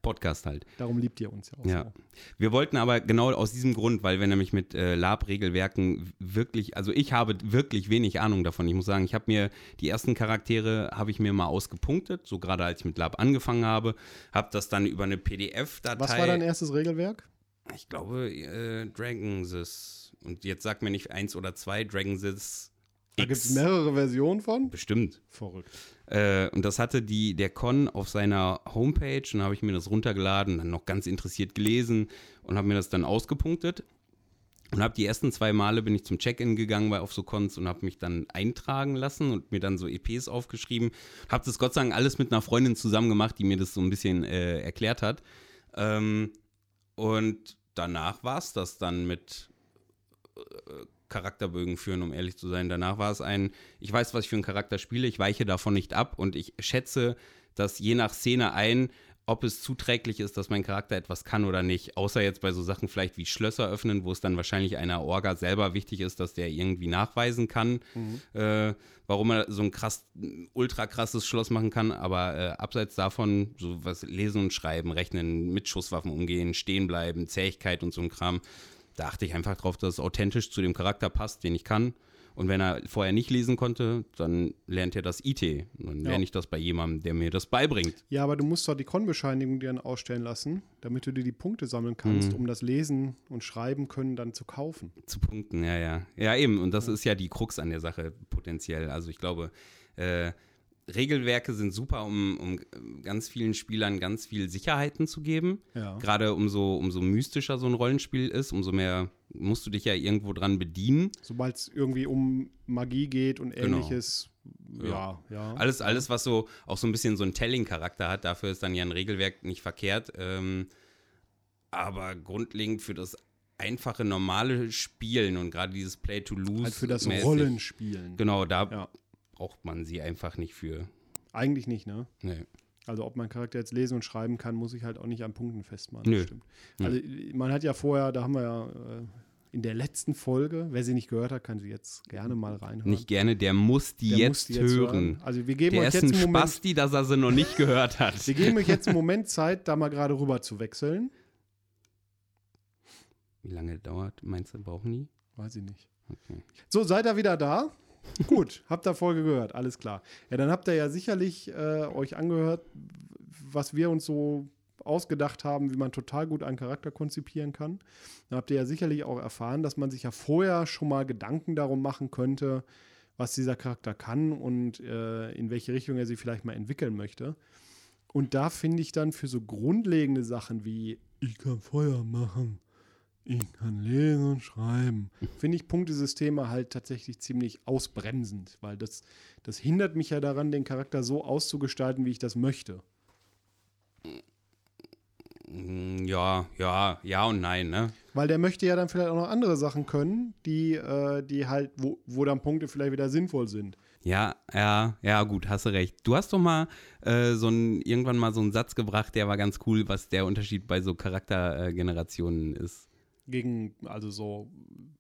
Podcast halt. Darum liebt ihr uns ja auch Ja. so. Wir wollten aber genau aus diesem Grund, weil wir nämlich mit äh, Lab-Regelwerken wirklich, also ich habe wirklich wenig Ahnung davon. Ich muss sagen, ich habe mir die ersten Charaktere habe ich mir mal ausgepunktet, so gerade als ich mit Lab angefangen habe, habe das dann über eine PDF-Datei. Was war dein erstes Regelwerk? Ich glaube äh, Dragonsys. Und jetzt sag mir nicht eins oder zwei Dragonsys. Da gibt es mehrere Versionen von. Bestimmt. Verrückt. Äh, und das hatte die, der Con auf seiner Homepage und habe ich mir das runtergeladen, dann noch ganz interessiert gelesen und habe mir das dann ausgepunktet. Und habe die ersten zwei Male bin ich zum Check-in gegangen bei auf so Cons und habe mich dann eintragen lassen und mir dann so EPs aufgeschrieben. Habe das Gott sei Dank alles mit einer Freundin zusammen gemacht, die mir das so ein bisschen äh, erklärt hat. Ähm, und danach war es das dann mit äh, Charakterbögen führen, um ehrlich zu sein. Danach war es ein, ich weiß, was ich für einen Charakter spiele, ich weiche davon nicht ab und ich schätze das je nach Szene ein, ob es zuträglich ist, dass mein Charakter etwas kann oder nicht. Außer jetzt bei so Sachen vielleicht wie Schlösser öffnen, wo es dann wahrscheinlich einer Orga selber wichtig ist, dass der irgendwie nachweisen kann, äh, warum er so ein krass, ultra krasses Schloss machen kann. Aber äh, abseits davon, so was lesen und schreiben, rechnen, mit Schusswaffen umgehen, stehen bleiben, Zähigkeit und so ein Kram, da achte ich einfach drauf, dass es authentisch zu dem Charakter passt, den ich kann. Und wenn er vorher nicht lesen konnte, dann lernt er das IT. Und dann Ja. lerne ich das bei jemandem, der mir das beibringt. Ja, aber du musst doch die Con-Bescheinigung dir dann ausstellen lassen, damit du dir die Punkte sammeln kannst, Mhm. um das Lesen und Schreiben können dann zu kaufen. Zu punkten, ja, ja. Ja, eben. Und das ist ja die Krux an der Sache potenziell. Also ich glaube, äh, Regelwerke sind super, um, um ganz vielen Spielern ganz viel Sicherheiten zu geben. Ja. Gerade umso, umso mystischer so ein Rollenspiel ist, umso mehr musst du dich ja irgendwo dran bedienen. Sobald es irgendwie um Magie geht und Genau. ähnliches, ja, ja. Alles, alles, was so auch so ein bisschen so einen Telling-Charakter hat, dafür ist dann ja ein Regelwerk nicht verkehrt. Ähm, aber grundlegend für das einfache, normale Spielen und gerade dieses Play-to-Lose. Halt für das mäßig, Rollenspielen. Genau, da Ja. Braucht man sie einfach nicht für. Eigentlich nicht, ne? Nee. Also ob mein Charakter jetzt lesen und schreiben kann, muss ich halt auch nicht an Punkten festmachen. Nö. Also man hat ja vorher, da haben wir ja äh, in der letzten Folge, wer sie nicht gehört hat, kann sie jetzt gerne mal reinhören. Nicht gerne, der muss die Der jetzt, muss die jetzt hören. Also wir geben Der euch ist jetzt ein einen Moment, Spasti, dass er sie noch nicht gehört hat. wir geben euch jetzt einen Moment Zeit, da mal gerade rüber zu wechseln. Wie lange dauert? Meinst du, brauchen die? Weiß ich nicht. Okay. So, seid ihr wieder da? Gut, habt ihr Folge gehört, alles klar. Ja, dann habt ihr ja sicherlich äh, euch angehört, was wir uns so ausgedacht haben, wie man total gut einen Charakter konzipieren kann. Dann habt ihr ja sicherlich auch erfahren, dass man sich ja vorher schon mal Gedanken darum machen könnte, was dieser Charakter kann und äh, in welche Richtung er sich vielleicht mal entwickeln möchte. Und da finde ich dann für so grundlegende Sachen wie ich kann Feuer machen, ich kann lesen und schreiben, finde ich Punktesysteme halt tatsächlich ziemlich ausbremsend, weil das, das hindert mich ja daran, den Charakter so auszugestalten, wie ich das möchte. Mm, Ja, ja, ja und nein, ne? Weil der möchte ja dann vielleicht auch noch andere Sachen können, die, äh, die halt, wo, wo dann Punkte vielleicht wieder sinnvoll sind. Ja, ja, ja, gut, hast du recht. Du hast doch mal äh, so ein, irgendwann mal so einen Satz gebracht, der war ganz cool, was der Unterschied bei so Charaktergenerationen ist. Gegen, also so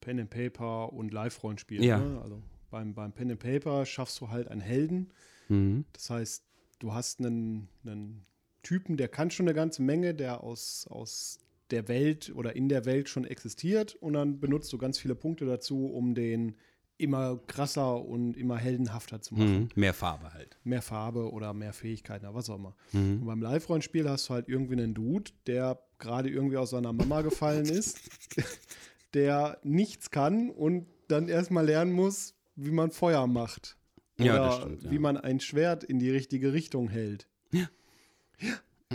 Pen and Paper und Live-Rollenspiel. Ja. Ne? Also beim, beim Pen and Paper schaffst du halt einen Helden. Mhm. Das heißt, du hast einen, einen Typen, der kann schon eine ganze Menge, der aus, aus der Welt oder in der Welt schon existiert und dann benutzt du ganz viele Punkte dazu, um den immer krasser und immer heldenhafter zu machen. Mhm. Mehr Farbe halt. Mehr Farbe oder mehr Fähigkeiten oder was auch immer. Mhm. Und beim Live-Rollenspiel hast du halt irgendwie einen Dude, der gerade irgendwie aus seiner Mama gefallen ist, der nichts kann und dann erstmal lernen muss, wie man Feuer macht. Oder Ja, das stimmt, ja. wie man ein Schwert in die richtige Richtung hält. Ja.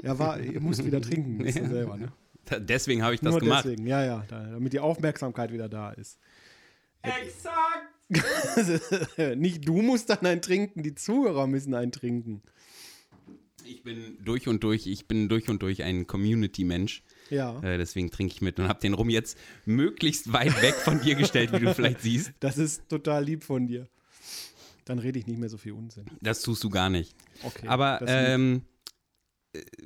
Ja, war, ihr müsst wieder trinken, wisst ihr Ja. selber, ne? Deswegen habe ich das Nur gemacht. deswegen, ja, ja, da, damit die Aufmerksamkeit wieder da ist. Exakt! Nicht du musst dann ein trinken, die Zuhörer müssen ein trinken. Ich bin durch und durch, ich bin durch und durch ein Community-Mensch. Ja. Äh, deswegen trinke ich mit und habe den Rum jetzt möglichst weit weg von dir gestellt, wie du vielleicht siehst. Das ist total lieb von dir. Dann rede ich nicht mehr so viel Unsinn. Das tust du gar nicht. Okay. Aber ähm,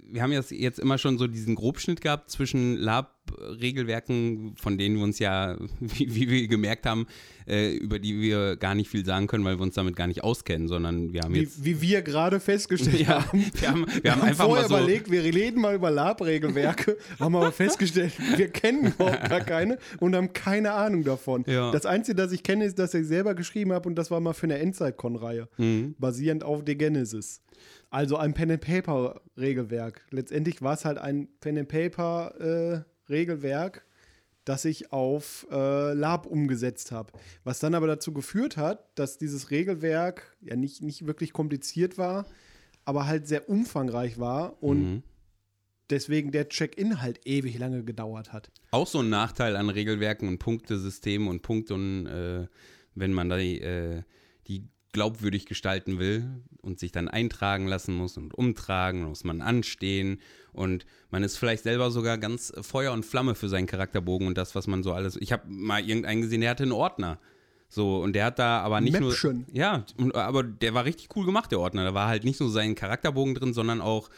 wir haben jetzt, jetzt immer schon so diesen Grobschnitt gehabt zwischen Lab-Regelwerken, von denen wir uns ja, wie, wie wir gemerkt haben, äh, über die wir gar nicht viel sagen können, weil wir uns damit gar nicht auskennen, sondern wir haben jetzt. Wie, wie wir gerade festgestellt ja, haben. wir haben, wir Wir haben haben einfach vorher mal so. überlegt, wir reden mal über Lab-Regelwerke, haben aber festgestellt, wir kennen überhaupt gar keine und haben keine Ahnung davon. Ja. Das Einzige, das ich kenne, ist, dass ich selber geschrieben habe und das war mal für eine Endzeit-Con-Reihe, Mhm. basierend auf The Genesis. Also ein Pen-and-Paper-Regelwerk. Letztendlich war es halt ein Pen-and-Paper-Regelwerk, das ich auf äh, Lab umgesetzt habe. Was dann aber dazu geführt hat, dass dieses Regelwerk ja nicht, nicht wirklich kompliziert war, aber halt sehr umfangreich war und Mhm. deswegen der Check-in halt ewig lange gedauert hat. Auch so ein Nachteil an Regelwerken und Punktesystemen und Punkt und äh, wenn man da die, äh, die glaubwürdig gestalten will und sich dann eintragen lassen muss und umtragen, muss man anstehen und man ist vielleicht selber sogar ganz Feuer und Flamme für seinen Charakterbogen und das, was man so alles. Ich habe mal irgendeinen gesehen, der hatte einen Ordner. So, und der hat da aber nicht Mäppchen. nur. Ja, und, aber der war richtig cool gemacht, der Ordner. Da war halt nicht nur sein Charakterbogen drin, sondern auch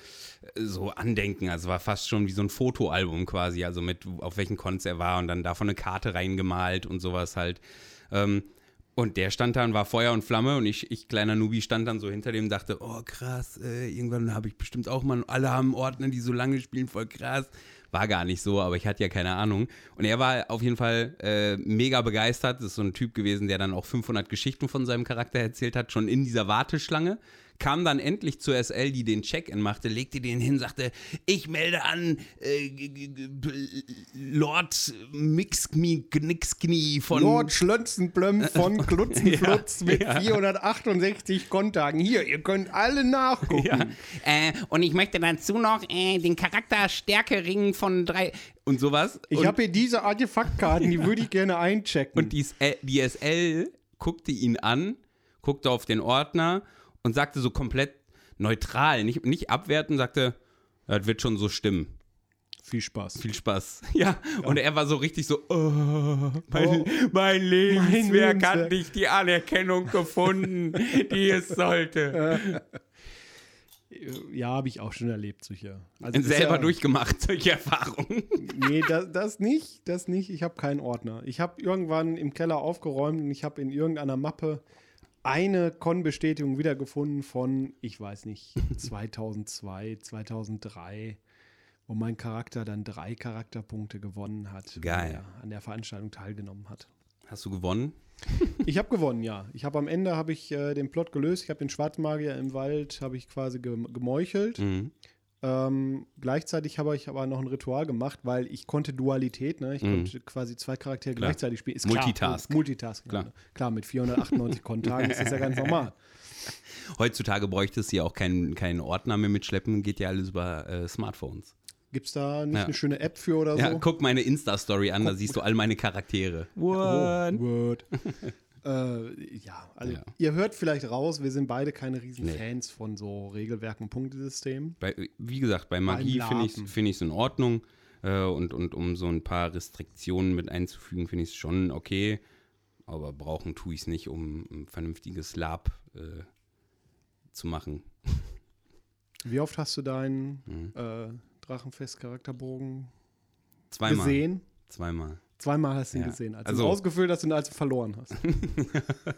äh, so Andenken. Also war fast schon wie so ein Fotoalbum quasi. Also mit auf welchen Cons er war und dann davon eine Karte reingemalt und sowas halt. Ähm, und der stand da und war Feuer und Flamme und ich, ich kleiner Nubi, stand dann so hinter dem und dachte, oh krass, äh, irgendwann habe ich bestimmt auch mal, alle haben Ordner, die so lange spielen, voll krass. War gar nicht so, aber ich hatte ja keine Ahnung. Und er war auf jeden Fall äh, mega begeistert. Das ist so ein Typ gewesen, der dann auch 500 Geschichten von seinem Charakter erzählt hat, schon in dieser Warteschlange. Kam dann endlich zur SL, die den Check-in machte, legte den hin, sagte, ich melde an äh, Lord Mixknie, Knicksknie von... Lord Schlönzenblöm von Klutzenflutz Ja, mit ja. 468 Kontagen. Hier, ihr könnt alle nachgucken. Ja. Äh, und ich möchte dazu noch äh, den Charakterstärke-Ring von drei und sowas. Ich habe hier diese Artefaktkarten, die würde ich gerne einchecken. und die, SL, die SL guckte ihn an, guckte auf den Ordner und sagte so komplett neutral, nicht, nicht abwertend, sagte, das wird schon so stimmen. Viel Spaß. Viel Spaß. Ja, und er war so richtig so, oh, mein, Oh, mein Lebenswerk hat nicht die Anerkennung gefunden, die es sollte. Ja, habe ich auch schon erlebt, sicher. Also Selber ja, durchgemacht, solche Erfahrungen. Nee, das, das nicht, das nicht. Ich habe keinen Ordner. Ich habe irgendwann im Keller aufgeräumt und ich habe in irgendeiner Mappe eine Con-Bestätigung wiedergefunden von, ich weiß nicht, 2002, 2003, wo mein Charakter dann drei Charakterpunkte gewonnen hat, Geil. weil er an der Veranstaltung teilgenommen hat. Hast du gewonnen? Ich habe gewonnen, ja. Ich habe am Ende habe ich äh, den Plot gelöst. Ich habe den Schwarzmagier im Wald habe ich quasi gem gemeuchelt. Mhm. Ähm, gleichzeitig habe ich aber noch ein Ritual gemacht, weil ich konnte Dualität, ne? Ich Mhm. konnte quasi zwei Charaktere Klar. gleichzeitig spielen. Ist Multitask. Klar, Multitasking. Klar. Klar. klar, mit 498 Kontagen ist das ja ganz normal. Heutzutage bräuchtest du ja auch keinen, keinen Ordner mehr mitschleppen, geht ja alles über äh, Smartphones. Gibt es da nicht Ja. eine schöne App für oder Ja, so? guck meine Insta-Story an, da siehst du all meine Charaktere. Oh, Word. äh, ja, also Ja. ihr hört vielleicht raus, wir sind beide keine riesen Nee. Fans von so Regelwerken und Punktesystemen. Bei, wie gesagt, bei Magie finde ich es find in Ordnung. Äh, und, und um so ein paar Restriktionen mit einzufügen, finde ich es schon okay. Aber brauchen tue ich es nicht, um ein vernünftiges Lab äh, zu machen. Wie oft hast du deinen Mhm. äh, Drachenfest-Charakterbogen gesehen? Zweimal. Zweimal hast du ihn Ja. gesehen. Als Also- du ihn ausgefüllt hast und als du verloren hast.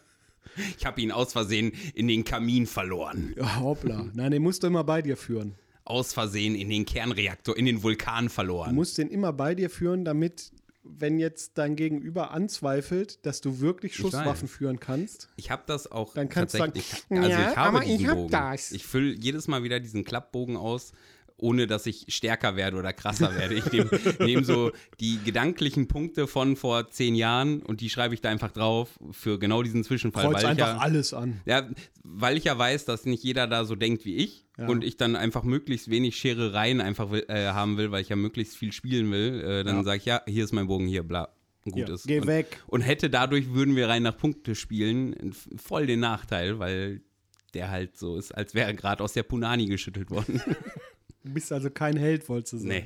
Ich habe ihn aus Versehen in den Kamin verloren. Ja, hoppla. Nein, den musst du immer bei dir führen. Aus Versehen in den Kernreaktor, in den Vulkan Du verloren. musst den immer bei dir führen, damit, wenn jetzt dein Gegenüber anzweifelt, dass du wirklich Schusswaffen führen kannst. Ich habe das auch Dann kannst du sagen, tatsächlich. also ja, ich habe aber ich hab das. Ich fülle jedes Mal wieder diesen Klappbogen aus, ohne dass ich stärker werde oder krasser werde. Ich nehme nehm so die gedanklichen Punkte von vor zehn Jahren und die schreibe ich da einfach drauf für genau diesen Zwischenfall, Kreuz weil ich einfach ja, alles an. ja, weil ich ja weiß, dass nicht jeder da so denkt wie ich Ja. und ich dann einfach möglichst wenig Scherereien einfach will, äh, haben will, weil ich ja möglichst viel spielen will. Äh, dann Ja. sage ich, ja, hier ist mein Bogen, hier, bla. Gut Hier, ist. geh und, weg. Und hätte dadurch, würden wir rein nach Punkte spielen, voll den Nachteil, weil der halt so ist, als wäre er gerade aus der Punani geschüttelt worden. Du bist also kein Held, wolltest du sagen. nee.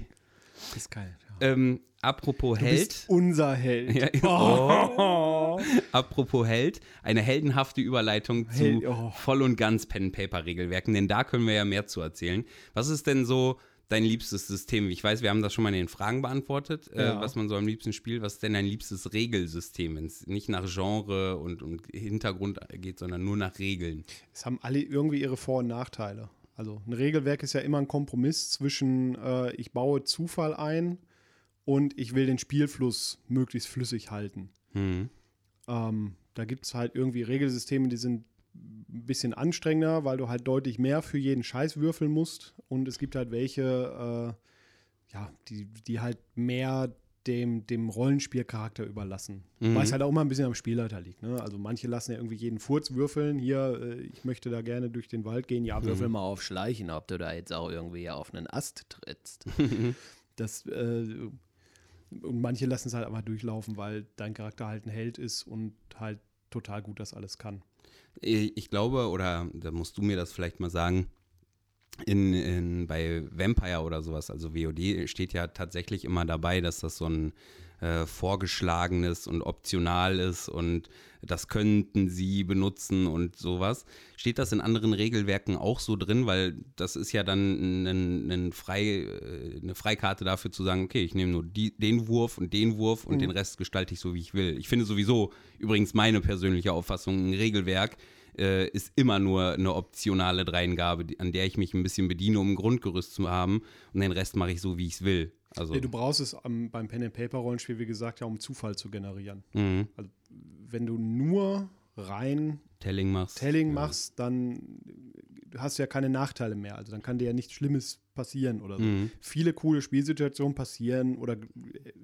Ist geil. Ja. Ähm, apropos Du Held. bist unser Held. Ja, Oh. Apropos Held, eine heldenhafte Überleitung zu Held- oh. voll und ganz Pen-Paper-Regelwerken, denn da können wir ja mehr zu erzählen. Was ist denn so dein liebstes System? Ich weiß, wir haben das schon mal in den Fragen beantwortet, äh, Ja. was man so am liebsten spielt. Was ist denn dein liebstes Regelsystem, wenn es nicht nach Genre und, und Hintergrund geht, sondern nur nach Regeln? Es haben alle irgendwie ihre Vor- und Nachteile. Also ein Regelwerk ist ja immer ein Kompromiss zwischen äh, ich baue Zufall ein und ich will den Spielfluss möglichst flüssig halten. Hm. Ähm, da gibt es halt irgendwie Regelsysteme, die sind ein bisschen anstrengender, weil du halt deutlich mehr für jeden Scheiß würfeln musst. Und es gibt halt welche, äh, ja, die, die halt mehr dem, dem Rollenspielcharakter überlassen. Mhm. Weil es halt auch immer ein bisschen am Spielleiter liegt. Ne? Also manche lassen ja irgendwie jeden Furz würfeln. Hier, äh, ich möchte da gerne durch den Wald gehen. Ja, würfel mal auf Schleichen, ob du da jetzt auch irgendwie auf einen Ast trittst. das, äh, und manche lassen es halt aber durchlaufen, weil dein Charakter halt ein Held ist und halt total gut das alles kann. Ich glaube, oder da musst du mir das vielleicht mal sagen, in, in, bei Vampire oder sowas, also WOD, steht ja tatsächlich immer dabei, dass das so ein äh, vorgeschlagenes und optional ist und das könnten sie benutzen und sowas. Steht das in anderen Regelwerken auch so drin? Weil das ist ja dann ein, ein Frei, äh, eine Freikarte dafür zu sagen, okay, ich nehme nur die, den Wurf und den Wurf und den Rest gestalte ich so, wie ich will. Ich finde sowieso, übrigens meine persönliche Auffassung, ein Regelwerk äh, ist immer nur eine optionale Dreingabe, an der ich mich ein bisschen bediene, um ein Grundgerüst zu haben und den Rest mache ich so, wie ich es will. Also, Nee, du brauchst es am, beim Pen-and-Paper-Rollenspiel, wie gesagt, ja, um Zufall zu generieren. mhm. Also, wenn du nur rein Telling machst. Telling ja. machst, dann hast du ja keine Nachteile mehr. Also dann kann dir ja nichts Schlimmes passieren oder so. Mhm. Viele coole Spielsituationen passieren oder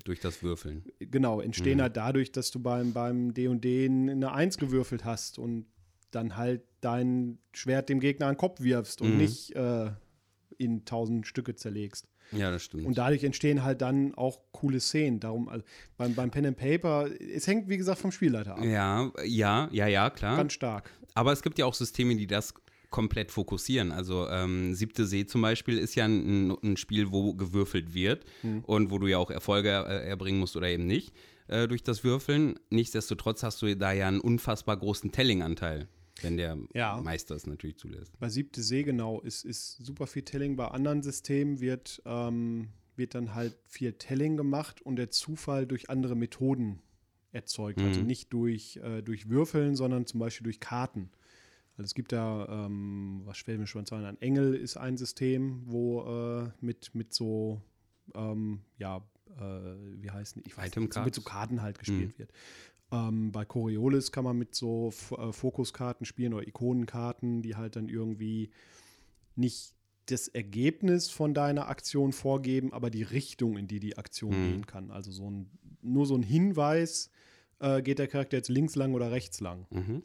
Durch das Würfeln. genau, entstehen Mhm. halt dadurch, dass du beim, beim D&D eine Eins gewürfelt hast und dann halt dein Schwert dem Gegner an den Kopf wirfst und Mhm. nicht äh, in tausend Stücke zerlegst. Ja, das stimmt. Und dadurch entstehen halt dann auch coole Szenen. Darum, also beim, beim Pen and Paper, es hängt, wie gesagt, vom Spielleiter ab. ja, ja, ja, ja, klar. Ganz stark. Aber es gibt ja auch Systeme, die das komplett fokussieren. Also ähm, Siebte See zum Beispiel ist ja ein, ein Spiel, wo gewürfelt wird Hm. und wo du ja auch Erfolge äh, erbringen musst oder eben nicht äh, durch das Würfeln. Nichtsdestotrotz hast du da ja einen unfassbar großen Telling-Anteil, wenn der Ja. Meister es natürlich zulässt. Bei siebte See genau ist, ist super viel Telling. Bei anderen Systemen wird, ähm, wird dann halt viel Telling gemacht und der Zufall durch andere Methoden erzeugt. Also Mhm. nicht durch, äh, durch Würfeln, sondern zum Beispiel durch Karten. Also es gibt da, ähm, was fällt mir schon ein, ein Engel ist ein System, wo äh, mit, mit so, ähm, ja, äh, wie heißen die? Ich weiß Item nicht, so mit so? Karten halt gespielt wird. Ähm, bei Coriolis kann man mit so F äh, Fokuskarten spielen oder Ikonenkarten, die halt dann irgendwie nicht das Ergebnis von deiner Aktion vorgeben, aber die Richtung, in die die Aktion Mhm. gehen kann. Also so ein, nur so ein Hinweis, äh, geht der Charakter jetzt links lang oder rechts lang. Mhm.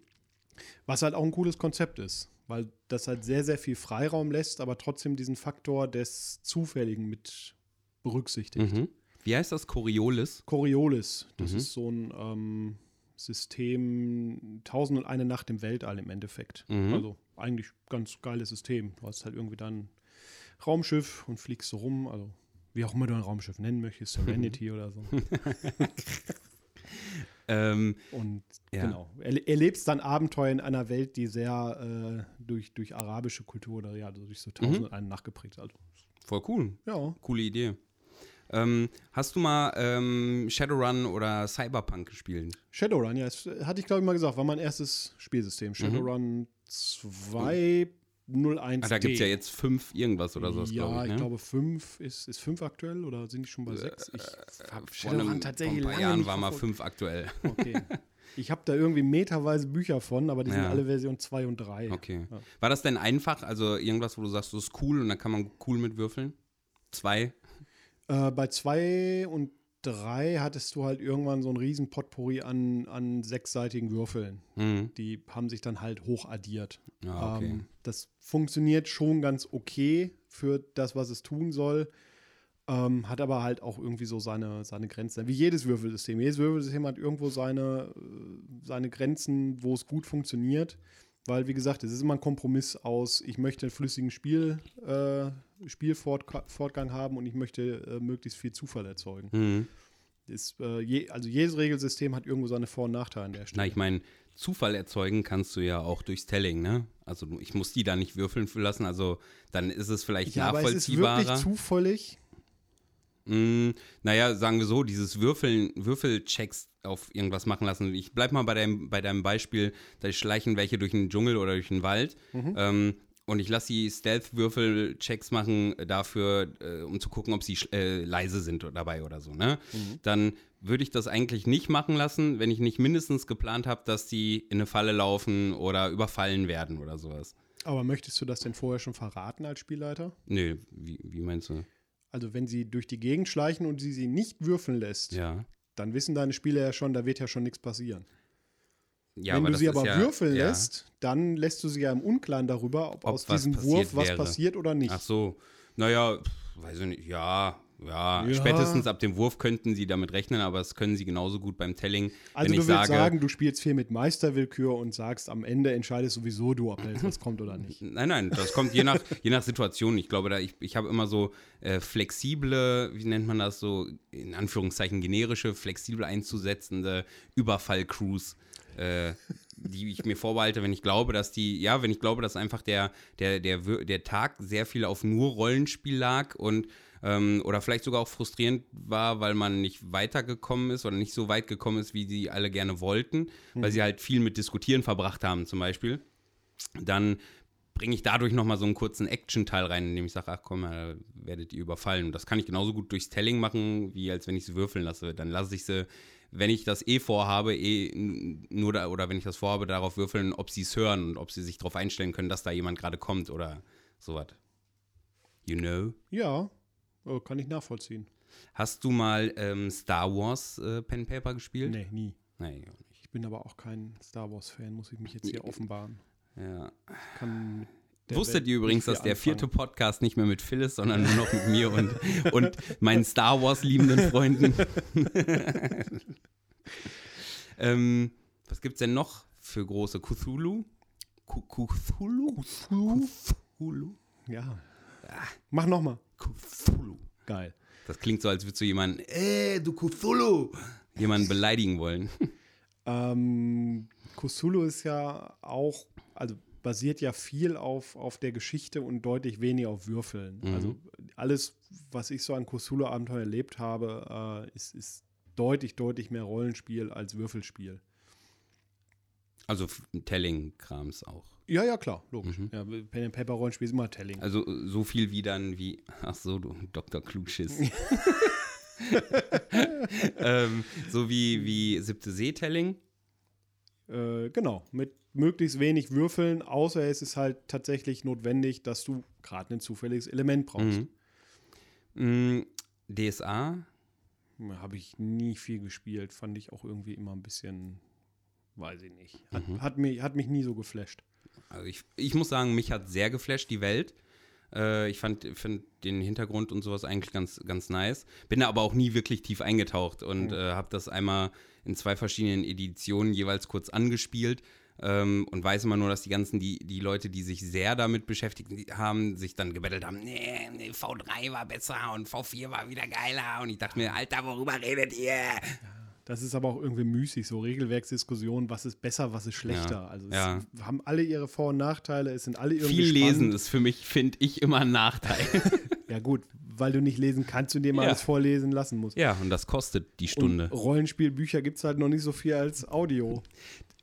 Was halt auch ein cooles Konzept ist, weil das halt sehr, sehr viel Freiraum lässt, aber trotzdem diesen Faktor des Zufälligen mit berücksichtigt. Mhm. Wie heißt das? Coriolis? Coriolis, das Mhm. ist so ein ähm, System, Tausend und eine Nacht im Weltall im Endeffekt. Mhm. Also eigentlich ganz geiles System. Du hast halt irgendwie dann Raumschiff und fliegst so rum, also wie auch immer du ein Raumschiff nennen möchtest, Serenity oder so. Ähm, Und Ja. genau, erle- erlebst dann Abenteuer in einer Welt, die sehr äh, durch, durch arabische Kultur oder ja, also durch so Tausend Mhm. und eine Nacht geprägt. Also, voll cool. ja, Coole Idee. Ähm, hast du mal ähm, Shadowrun oder Cyberpunk gespielt? Shadowrun, ja, das hatte ich glaube ich mal gesagt, war mein erstes Spielsystem. Mhm. Shadowrun 2.01. Ah, da gibt es ja jetzt fünf irgendwas oder sowas, ja, glaube ich. Ne? glaube fünf ist, ist fünf aktuell oder sind die schon bei sechs? Ich habe vor, einem, vor ein paar Jahren war mal fünf aktuell. Okay. Ich habe da irgendwie meterweise Bücher von, aber die sind Ja. alle Version 2 und 3. Okay. Ja. War das denn einfach? Also irgendwas, wo du sagst, das ist cool und da kann man cool mit würfeln? Zwei? Äh, bei 2 und 3 hattest du halt irgendwann so einen riesen Potpourri an, an sechsseitigen Würfeln. Mhm. Die haben sich dann halt hochaddiert. Ja, okay. Ähm, das funktioniert schon ganz okay für das, was es tun soll. Ähm, hat aber halt auch irgendwie so seine, seine Grenzen. Wie jedes Würfelsystem. Jedes Würfelsystem hat irgendwo seine, äh, seine Grenzen, wo es gut funktioniert. Weil, wie gesagt, es ist immer ein Kompromiss aus, ich möchte einen flüssigen Spiel, äh, Spielfortgang haben und ich möchte äh, möglichst viel Zufall erzeugen. Mhm. Ist, äh, je, also jedes Regelsystem hat irgendwo seine Vor- und Nachteile an der Stelle. Na, ich meine, Zufall erzeugen kannst du ja auch durchs Telling, ne? Also ich muss die da nicht würfeln lassen, also dann ist es vielleicht ja, aber es ist nachvollziehbarer. wirklich zufällig. Mm, naja, sagen wir so, dieses Würfeln, Würfelchecks auf irgendwas machen lassen. Ich bleib mal bei deinem, bei deinem Beispiel, da schleichen welche durch den Dschungel oder durch den Wald. Ähm, und ich lasse die Stealth-Würfel-Checks machen dafür, äh, um zu gucken, ob sie äh, leise sind dabei oder so. Ne? Dann würde ich das eigentlich nicht machen lassen, wenn ich nicht mindestens geplant habe, dass die in eine Falle laufen oder überfallen werden oder sowas. Aber möchtest du das denn vorher schon verraten als Spielleiter? Nö, wie, wie meinst du? Also wenn sie durch die Gegend schleichen und sie sie nicht würfeln lässt, Ja. Dann wissen deine Spieler ja schon, da wird ja schon nichts passieren. ja Wenn du sie aber ja, würfeln ja. lässt, dann lässt du sie ja im Unklaren darüber, ob, Ob aus was diesem Wurf was wäre. passiert oder nicht. Ach so, naja, weiß ich nicht, ja, ja, Ja. spätestens ab dem Wurf könnten sie damit rechnen, aber das können sie genauso gut beim Telling, also du ich willst sage, sagen, du spielst viel mit Meisterwillkür und sagst, am Ende entscheidest sowieso du, ob da jetzt was kommt oder nicht. nein, nein, das kommt je nach, je nach Situation. Ich glaube, da ich, ich habe immer so äh, flexible, wie nennt man das so, in Anführungszeichen generische, flexibel einzusetzende Überfall-Crews. Äh, die ich mir vorbehalte, wenn ich glaube, dass die, ja, wenn ich glaube, dass einfach der, der, der, der Tag sehr viel auf nur Rollenspiel lag und ähm, oder vielleicht sogar auch frustrierend war, weil man nicht weitergekommen ist oder nicht so weit gekommen ist, wie sie alle gerne wollten, weil sie halt viel mit Diskutieren verbracht haben, zum Beispiel. Dann bringe ich dadurch nochmal so einen kurzen Action-Teil rein, indem ich sage, ach komm, da werdet ihr überfallen. Und das kann ich genauso gut durchs Telling machen, wie als wenn ich sie würfeln lasse. Dann lasse ich sie, wenn ich das eh vorhabe, eh nur da, oder wenn ich das vorhabe, darauf würfeln, ob sie es hören und ob sie sich darauf einstellen können, dass da jemand gerade kommt oder sowas. You know? Ja, äh, kann ich nachvollziehen. Hast du mal ähm, Star Wars äh, Pen Paper gespielt? Nee, nie. Nee, auch nicht. Ich bin aber auch kein Star Wars-Fan, muss ich mich jetzt hier offenbaren. Ja. Kann Wusstet Welt ihr übrigens, dass der vierte. Podcast nicht mehr mit Phil ist, sondern nur noch mit mir und, und meinen Star Wars liebenden Freunden? ähm, was gibt's denn noch für große Cthulhu? Cu- Cthulhu? Cthulhu? Ja. Mach nochmal. Cthulhu. Geil. Das klingt so, als würdest du jemanden, äh, du Cthulhu, jemanden beleidigen wollen. Ähm, Cthulhu ist ja auch, also basiert ja viel auf, auf der Geschichte und deutlich weniger auf Würfeln. Mhm. Also alles, was ich so an Cthulhu-Abenteuer erlebt habe, äh, ist, ist deutlich, deutlich mehr Rollenspiel als Würfelspiel. Also Telling-Krams auch. Ja, ja, klar, logisch. Ja, Pen and Paper Rollenspiel ist immer Telling. Also so viel wie dann wie, ach so, du Dr. Klugschiss. ähm, so wie, wie siebte See-Telling. Äh, genau, mit möglichst wenig Würfeln, außer es ist halt tatsächlich notwendig, dass du gerade ein zufälliges Element brauchst. Mhm. Mm, DSA. Habe ich nie viel gespielt, fand ich auch irgendwie immer ein bisschen, weiß ich nicht. Hat, hat, mich, hat mich nie so geflasht. Also ich, ich muss sagen, mich hat sehr geflasht, die Welt. Äh, ich fand, fand den Hintergrund und sowas eigentlich ganz, ganz nice. Bin da aber auch nie wirklich tief eingetaucht und äh, habe das einmal in zwei verschiedenen Editionen jeweils kurz angespielt. Ähm, und weiß immer nur, dass die ganzen, die, die Leute, die sich sehr damit beschäftigt haben, sich dann gebettelt haben, nee, nee, V3 war besser und V4 war wieder geiler. Und ich dachte mir, Alter, worüber redet ihr? Das ist aber auch irgendwie müßig, so Regelwerksdiskussionen, was ist besser, was ist schlechter. Ja, Also es ja. haben alle ihre Vor- und Nachteile, es sind alle irgendwie Viel spannend. lesen ist für mich, finde ich, immer ein Nachteil. Ja gut, weil du nicht lesen kannst und dir mal Ja. alles vorlesen lassen musst. ja, und das kostet die Stunde. Und Rollenspielbücher gibt es halt noch nicht so viel als Audio.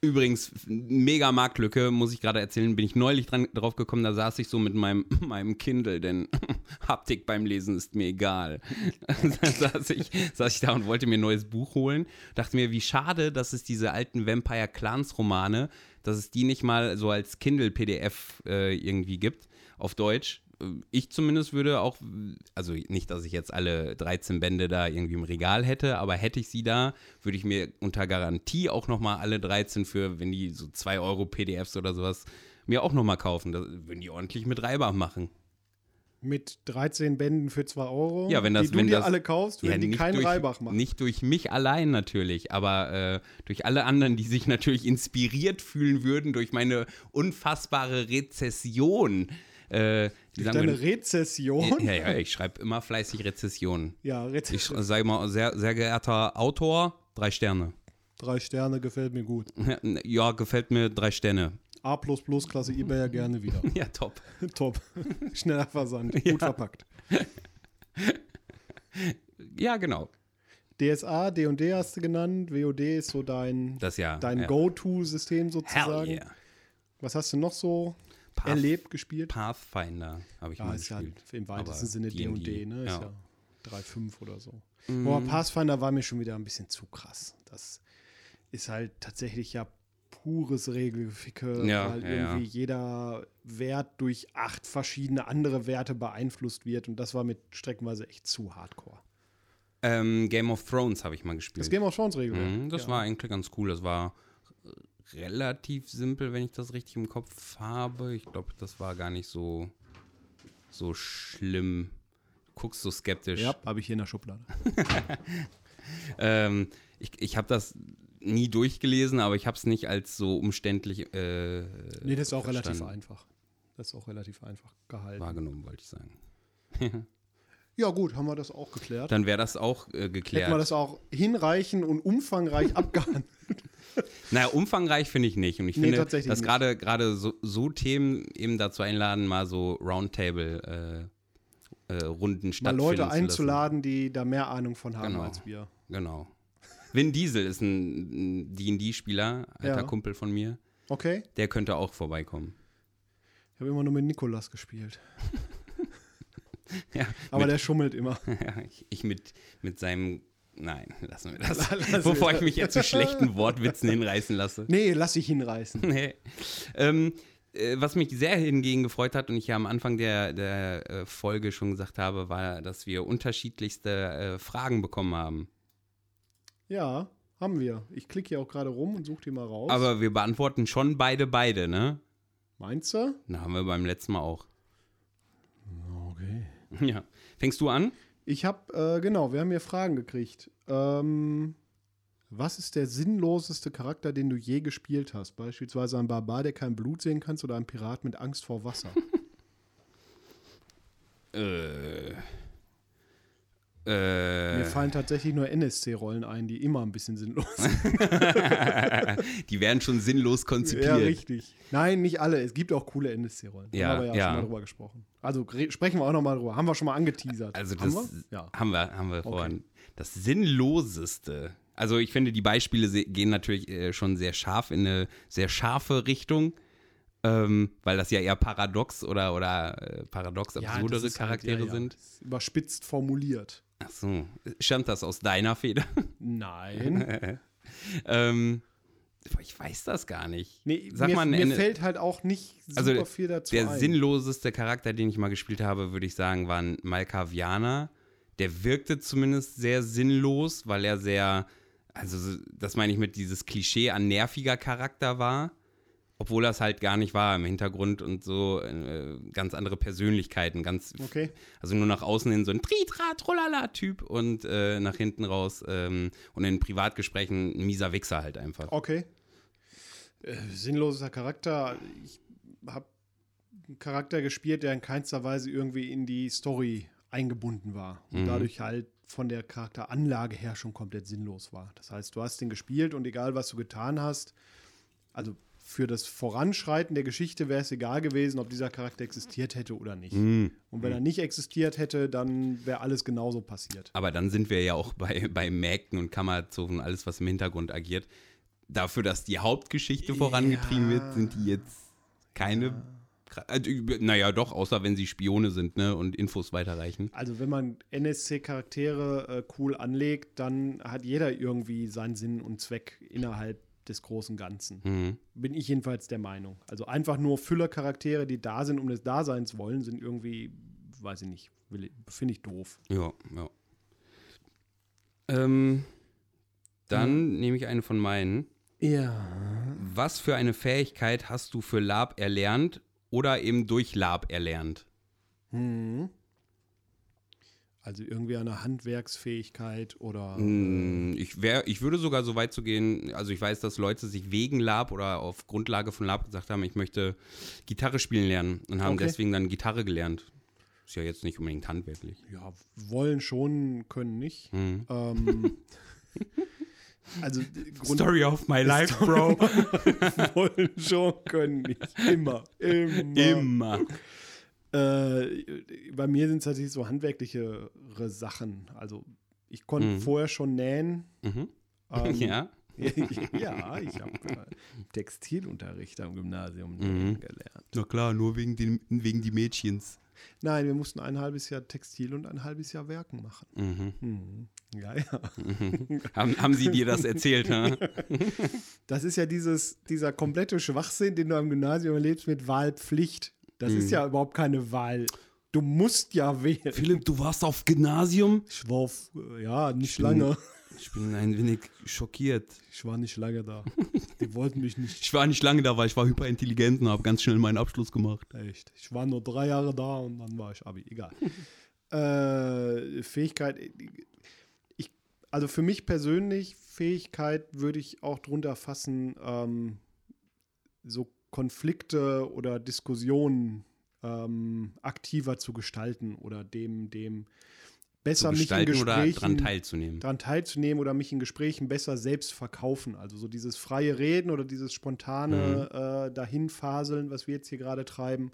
Übrigens, mega Marktlücke, muss ich gerade erzählen, bin ich neulich dran, drauf gekommen, da saß ich so mit meinem, meinem Kindle, denn Haptik beim Lesen ist mir egal. da saß ich, saß ich da und wollte mir ein neues Buch holen. Dachte mir, wie schade, dass es diese alten Vampire Clans Romane, dass es die nicht mal so als Kindle-PDF äh, irgendwie gibt, auf Deutsch. Ich zumindest würde auch, also nicht, dass ich jetzt alle 13 Bände da irgendwie im Regal hätte, aber hätte ich sie da, würde ich mir unter Garantie auch nochmal alle 13 für, wenn die so 2 Euro PDFs oder sowas, mir auch nochmal kaufen. Da würden die ordentlich mit Reiber machen. Mit 13 Bänden für 2 Euro, Ja, wenn das- die du wenn dir das- alle kaufst, wenn die keinen durch, Reibach machen. Nicht durch mich allein natürlich, aber äh, durch alle anderen, die sich natürlich inspiriert fühlen würden durch meine unfassbare Rezession. Äh, die sagen Deine Rezession? ja, ja, ich schreibe immer fleißig Rezessionen. Ja, Ich Rezession. sage mal, sehr, sehr geehrter Autor, drei Sterne. Drei Sterne gefällt mir gut. Ja, gefällt mir drei Sterne. A++ Klasse eBay gerne wieder. Ja, top. Top. Schneller Versand. Gut Ja. verpackt. Ja, genau. DSA, D&D hast du genannt. WOD ist so dein, Das ja. dein ja. Go-To-System Hell sozusagen. yeah. Was hast du noch so Path, erlebt, gespielt? Pathfinder habe ich Ja, mal ist ja gespielt. im weitesten Sinne D&D, ne? Ist ja. ja 3,5 oder so. Mhm. Aber Pathfinder war mir schon wieder ein bisschen zu krass. Das ist halt tatsächlich ja pures Regelficke, Ja, weil ja, irgendwie ja. jeder Wert durch acht verschiedene andere Werte beeinflusst wird und das war mit streckenweise echt zu hardcore. Ähm, Game of Thrones habe ich mal gespielt. Das Game of Thrones Regelwerk. Mhm, das ja. war eigentlich ganz cool. Das war relativ simpel, wenn ich das richtig im Kopf habe. Ich glaube, das war gar nicht so, so schlimm. Du guckst so skeptisch. Ja, habe ich hier in der Schublade. Ähm, ich ich habe das nie durchgelesen, aber ich habe es nicht als so umständlich äh, Nee, das ist auch relativ verstanden. einfach. Das ist auch relativ einfach gehalten. wahrgenommen, wollte ich sagen. Ja, gut, haben wir das auch geklärt. Dann wäre das auch äh, Hätten wir geklärt. das auch hinreichend und umfangreich abgehandelt. Naja, umfangreich finde ich nicht. Und ich Nee, finde, tatsächlich dass gerade gerade so, so Themen eben dazu einladen, mal so Roundtable äh, äh, Runden Mal stattfinden Leute zu lassen. einzuladen, die da mehr Ahnung von haben Genau. als wir. Genau. Vin Diesel ist ein ein D&D-Spieler, alter Ja. Kumpel von mir. Okay? Der könnte auch vorbeikommen. Ich habe immer nur mit Nikolas gespielt. Ja, Aber mit, der schummelt immer. ich, ich mit, mit seinem Nein, lassen wir das. Wir Bevor ich mich jetzt zu schlechten Wortwitzen hinreißen lasse. Nee, lass dich hinreißen. Nee. Ähm, äh, was mich sehr hingegen gefreut hat und ich ja am Anfang der, der äh, Folge schon gesagt habe, war, dass wir unterschiedlichste äh, Fragen bekommen haben. Ja, haben wir. Ich klicke hier auch gerade rum und suche die mal raus. Aber wir beantworten schon beide, beide, ne? Meinst du? Na, haben wir beim letzten Mal auch. Okay. Ja. Fängst du an? Ich habe, äh, genau, wir haben hier Fragen gekriegt. Ähm, was ist der sinnloseste Charakter, den du je gespielt hast? Beispielsweise ein Barbar, der kein Blut sehen kannst oder ein Pirat mit Angst vor Wasser. Äh. Mir Äh. fallen tatsächlich nur NSC-Rollen ein, die immer ein bisschen sinnlos sind. Die werden schon sinnlos ja, konzipiert. richtig. Nein, nicht alle. Es gibt auch coole NSC-Rollen. Ja, haben wir ja, ja. schon mal drüber gesprochen. Also re- sprechen wir auch noch mal drüber. Haben wir schon mal angeteasert. Also haben das wir? Ja. haben wir, haben wir vorhin. Das Sinnloseste. Also ich finde, die Beispiele gehen natürlich äh, schon sehr scharf in eine sehr scharfe Richtung, ähm, weil das ja eher paradox oder, oder äh, paradox Ja, absurdere ist halt- Charaktere ja, ja. sind. Ist Überspitzt formuliert. Ach so, stammt das aus deiner Feder? Nein. ähm, ich weiß das gar nicht. Nee, Sag mir, mal, mir eine- fällt halt auch nicht super Also, viel dazu Der ein. sinnloseste Charakter, den ich mal gespielt habe, würde ich sagen, war ein Malkavianer. Der wirkte zumindest sehr sinnlos, weil er sehr, also so- das meine ich mit dieses Klischee an nerviger Charakter war. Obwohl das halt gar nicht war im Hintergrund und so äh, ganz andere Persönlichkeiten, ganz, Okay. also nur nach außen hin so ein Tritra-Trollala-Typ und äh, nach hinten raus ähm, und in Privatgesprächen ein mieser Wichser halt einfach. Okay. Äh, sinnloser Charakter. Ich habe einen Charakter gespielt, der in keinster Weise irgendwie in die Story eingebunden war. Und Mhm. dadurch halt von der Charakteranlage her schon komplett sinnlos war. Das heißt, du hast den gespielt und egal, was du getan hast, also für das Voranschreiten der Geschichte wäre es egal gewesen, ob dieser Charakter existiert hätte oder nicht. Mhm. Und wenn er nicht existiert hätte, dann wäre alles genauso passiert. Aber dann sind wir ja auch bei, bei Mägden und Kammerzofen, alles, was im Hintergrund agiert. Dafür, dass die Hauptgeschichte vorangetrieben wird, sind die jetzt keine. Gra- Also, naja, doch, außer wenn sie Spione sind ne, und Infos weiterreichen. Also wenn man NSC-Charaktere äh, cool anlegt, dann hat jeder irgendwie seinen Sinn und Zweck innerhalb des großen Ganzen. Mhm. Bin ich jedenfalls der Meinung. Also einfach nur Füllercharaktere, die da sind, um des Daseins wollen, sind irgendwie, weiß ich nicht, finde ich doof. Ja, ja. Ähm, dann nehme ich eine von meinen. Ja. Was für eine Fähigkeit hast du für Lab erlernt oder eben durch Lab erlernt? Mhm. Also irgendwie eine Handwerksfähigkeit oder. Mm, Ich, wär, ich würde sogar so weit zu gehen, also ich weiß, dass Leute sich wegen Lab oder auf Grundlage von Lab gesagt haben, ich möchte Gitarre spielen lernen und haben Okay. deswegen dann Gitarre gelernt. Ist ja jetzt nicht unbedingt handwerklich. Ja, wollen schon, können nicht. Mhm. Ähm, also Grund Story of my life, Bro. wollen schon, können nicht. Immer. Immer. Immer. Äh, bei mir sind es tatsächlich so handwerklichere Sachen. Also ich konnte Mhm. vorher schon nähen. Mhm. Ähm, ja. ja, ich habe äh, Textilunterricht am Gymnasium Mhm. gelernt. Na klar, nur wegen, den, wegen die Mädchens. Nein, wir mussten ein halbes Jahr Textil und ein halbes Jahr Werken machen. Mhm. Mhm. Ja, ja. Haben, haben sie dir das erzählt, ne? Das ist ja dieses, dieser komplette Schwachsinn, den du am Gymnasium erlebst mit Wahlpflicht. Das ist Mhm. ja überhaupt keine Wahl. Du musst ja wählen. Philipp, du warst auf Gymnasium? Ich war, auf, äh, ja, nicht bin- lange. Ich bin ein wenig schockiert. Ich war nicht lange da. Die wollten mich nicht. Ich war nicht lange da, weil ich war hyperintelligent und habe ganz schnell meinen Abschluss gemacht. Echt. Ich war nur drei Jahre da und dann war ich Abi. Egal. äh, Fähigkeit. Ich, also für mich persönlich, Fähigkeit würde ich auch drunter fassen, ähm, so Konflikte oder Diskussionen ähm, aktiver zu gestalten oder dem, dem besser mich in Gesprächen daran teilzunehmen. daran teilzunehmen oder mich in Gesprächen besser selbst verkaufen. Also so dieses freie Reden oder dieses spontane Mhm. äh, dahinfaseln, was wir jetzt hier gerade treiben,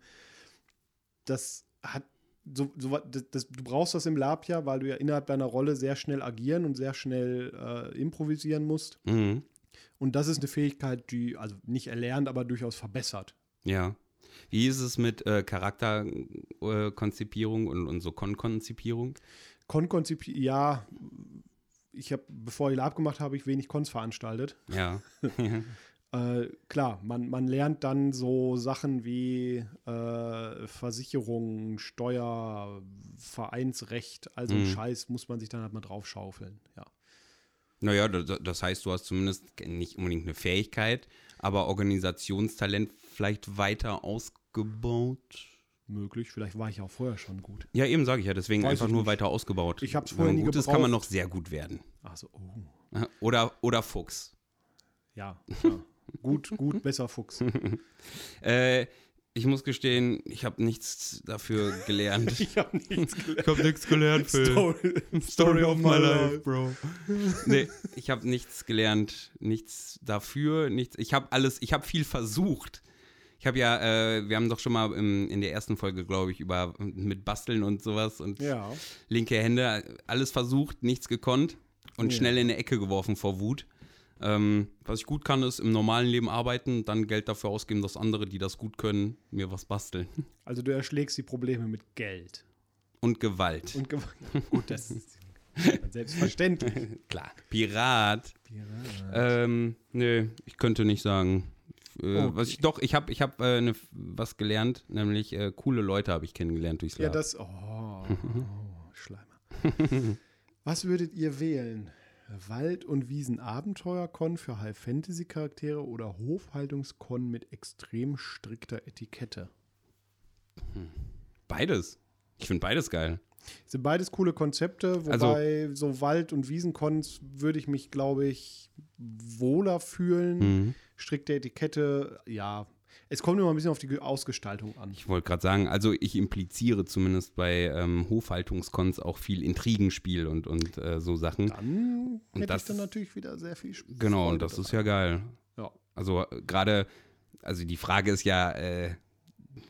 das hat so, so das, das, du brauchst das im Lab ja, weil du ja innerhalb deiner Rolle sehr schnell agieren und sehr schnell äh, improvisieren musst. Mhm. Und das ist eine Fähigkeit, die also nicht erlernt, aber durchaus verbessert. Ja. Wie ist es mit äh, Charakterkonzipierung und, und so Konkonzipierung? Konkonzipi ja, ich habe, bevor ich Lab gemacht habe, habe ich wenig Cons veranstaltet. Ja. Äh, klar, man, man lernt dann so Sachen wie äh, Versicherung, Steuer, Vereinsrecht, also Mhm. Scheiß muss man sich dann halt mal drauf schaufeln. Ja. Naja, das, das heißt, du hast zumindest nicht unbedingt eine Fähigkeit, aber Organisationstalent vielleicht weiter ausgebaut. Möglich, vielleicht war ich auch vorher schon gut. Ja, eben sage ich ja, deswegen Weiß einfach nur nicht. weiter ausgebaut. Ich hab's Wenn vorher nie gut ist, kann man noch sehr gut werden. Also, oh, Oder, oder Fuchs. ja, ja. gut, gut, besser Fuchs. Äh, ich muss gestehen, ich habe nichts dafür gelernt. Ich habe nichts gelernt. Ich habe nichts gelernt, Story, Story of my life, bro. nee, ich habe nichts gelernt, nichts dafür, nichts. Ich habe alles, ich habe viel versucht. Ich habe ja, äh, wir haben doch schon mal im, in der ersten Folge, glaube ich, über mit Basteln und sowas und Ja, linke Hände, alles versucht, nichts gekonnt und Ja. schnell in eine Ecke geworfen vor Wut. Ähm, was ich gut kann, ist im normalen Leben arbeiten, dann Geld dafür ausgeben, dass andere, die das gut können, mir was basteln. also du erschlägst die Probleme mit Geld. Und Gewalt. Und Gewalt. gut, das ist selbstverständlich. Klar. Pirat. Pirat. Ähm, nö, ich könnte nicht sagen. Äh, Okay. Was ich doch, ich habe ich hab, äh, ne, was gelernt, nämlich äh, coole Leute habe ich kennengelernt durchs Ja, Lab. das. Oh, oh Schleimer. Was würdet ihr wählen? Wald- und Wiesen-Abenteuer-Con für High-Fantasy-Charaktere oder Hofhaltungskon mit extrem strikter Etikette? beides. Ich finde beides geil. Sind beides coole Konzepte, Also- wobei so Wald- und Wiesenkons würde ich mich, glaube ich, wohler fühlen. Mhm. Strikte Etikette, ja. Es kommt immer ein bisschen auf die Ausgestaltung an. Ich wollte gerade sagen, also ich impliziere zumindest bei ähm, Hofhaltungskons auch viel Intrigenspiel und, und äh, so Sachen. Dann Und hätte das- ich dann natürlich wieder sehr viel Spaß. Genau, und das ist ja geil. Ja. Also äh, gerade, also die Frage ist ja, äh,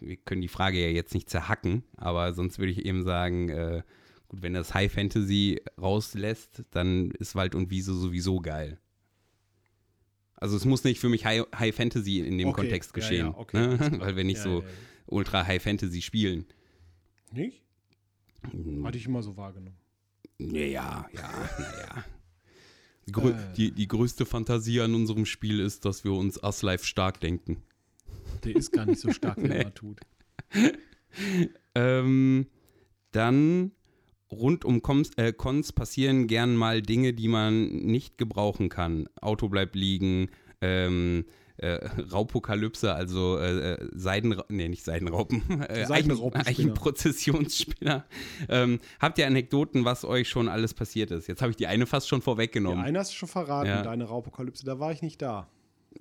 wir können die Frage ja jetzt nicht zerhacken, aber sonst würde ich eben sagen, äh, gut, wenn das High Fantasy rauslässt, dann ist Wald und Wiese sowieso geil. Also es muss nicht für mich High, High Fantasy in dem Okay, Kontext ja, geschehen, ja, okay, ne? weil wir nicht Ja, so ja, ja. ultra High Fantasy spielen. Nicht? Hatte ich immer so wahrgenommen. Ja, ja, naja. Grö Äh. die, die größte Fantasie an unserem Spiel ist, dass wir uns Us-Life stark denken. Der ist gar nicht so stark, wie Nee. er tut. Ähm, dann rund um Cons, äh, Cons passieren gern mal Dinge, die man nicht gebrauchen kann. Auto bleibt liegen, ähm, äh, Raupokalypse, also äh, äh Seiden, nee, nicht Seidenraupen, äh, Eichen, Eichenprozessionsspinner. Ähm, habt ihr Anekdoten, was euch schon alles passiert ist? Jetzt habe ich die eine fast schon vorweggenommen. Die eine hast du schon verraten, ja. deine Raupokalypse, da war ich nicht da.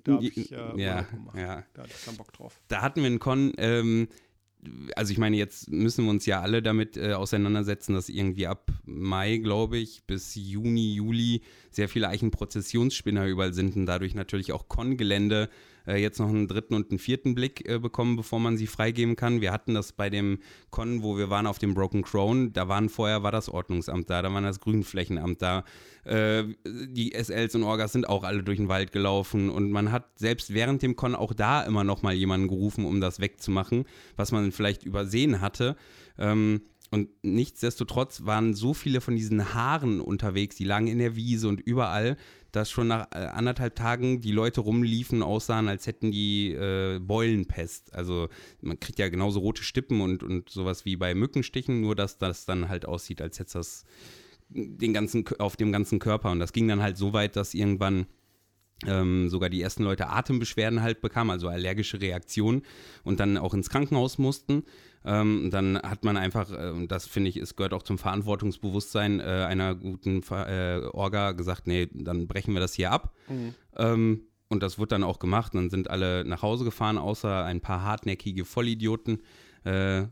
Da habe ich äh, ja, ja. Da hatte ich keinen Bock drauf. Da hatten wir einen Con, ähm, also ich meine, jetzt müssen wir uns ja alle damit äh, auseinandersetzen, dass irgendwie ab Mai, glaube ich, bis Juni, Juli sehr viele Eichenprozessionsspinner überall sind und dadurch natürlich auch Con-Gelände äh, jetzt noch einen dritten und einen vierten Blick äh, bekommen, bevor man sie freigeben kann. Wir hatten das bei dem Con, wo wir waren auf dem Broken Crown, da waren vorher war das Ordnungsamt da, da war das Grünflächenamt da. Äh, die SLs und Orgas sind auch alle durch den Wald gelaufen und man hat selbst während dem Con auch da immer noch mal jemanden gerufen, um das wegzumachen, was man vielleicht übersehen hatte. Ähm, und nichtsdestotrotz waren so viele von diesen Haaren unterwegs, die lagen in der Wiese und überall, dass schon nach äh, anderthalb Tagen die Leute rumliefen, aussahen, als hätten die äh, Beulenpest. Also man kriegt ja genauso rote Stippen und, und sowas wie bei Mückenstichen, nur dass das dann halt aussieht, als hätte das den ganzen, auf dem ganzen Körper. Und das ging dann halt so weit, dass irgendwann ähm, sogar die ersten Leute Atembeschwerden halt bekamen, also allergische Reaktionen und dann auch ins Krankenhaus mussten. Ähm, dann hat man einfach, äh, das finde ich, es gehört auch zum Verantwortungsbewusstsein äh, einer guten äh, Orga gesagt, nee, dann brechen wir das hier ab. Mhm. Ähm, und das wird dann auch gemacht. dann sind alle nach Hause gefahren, außer ein paar hartnäckige Vollidioten, äh,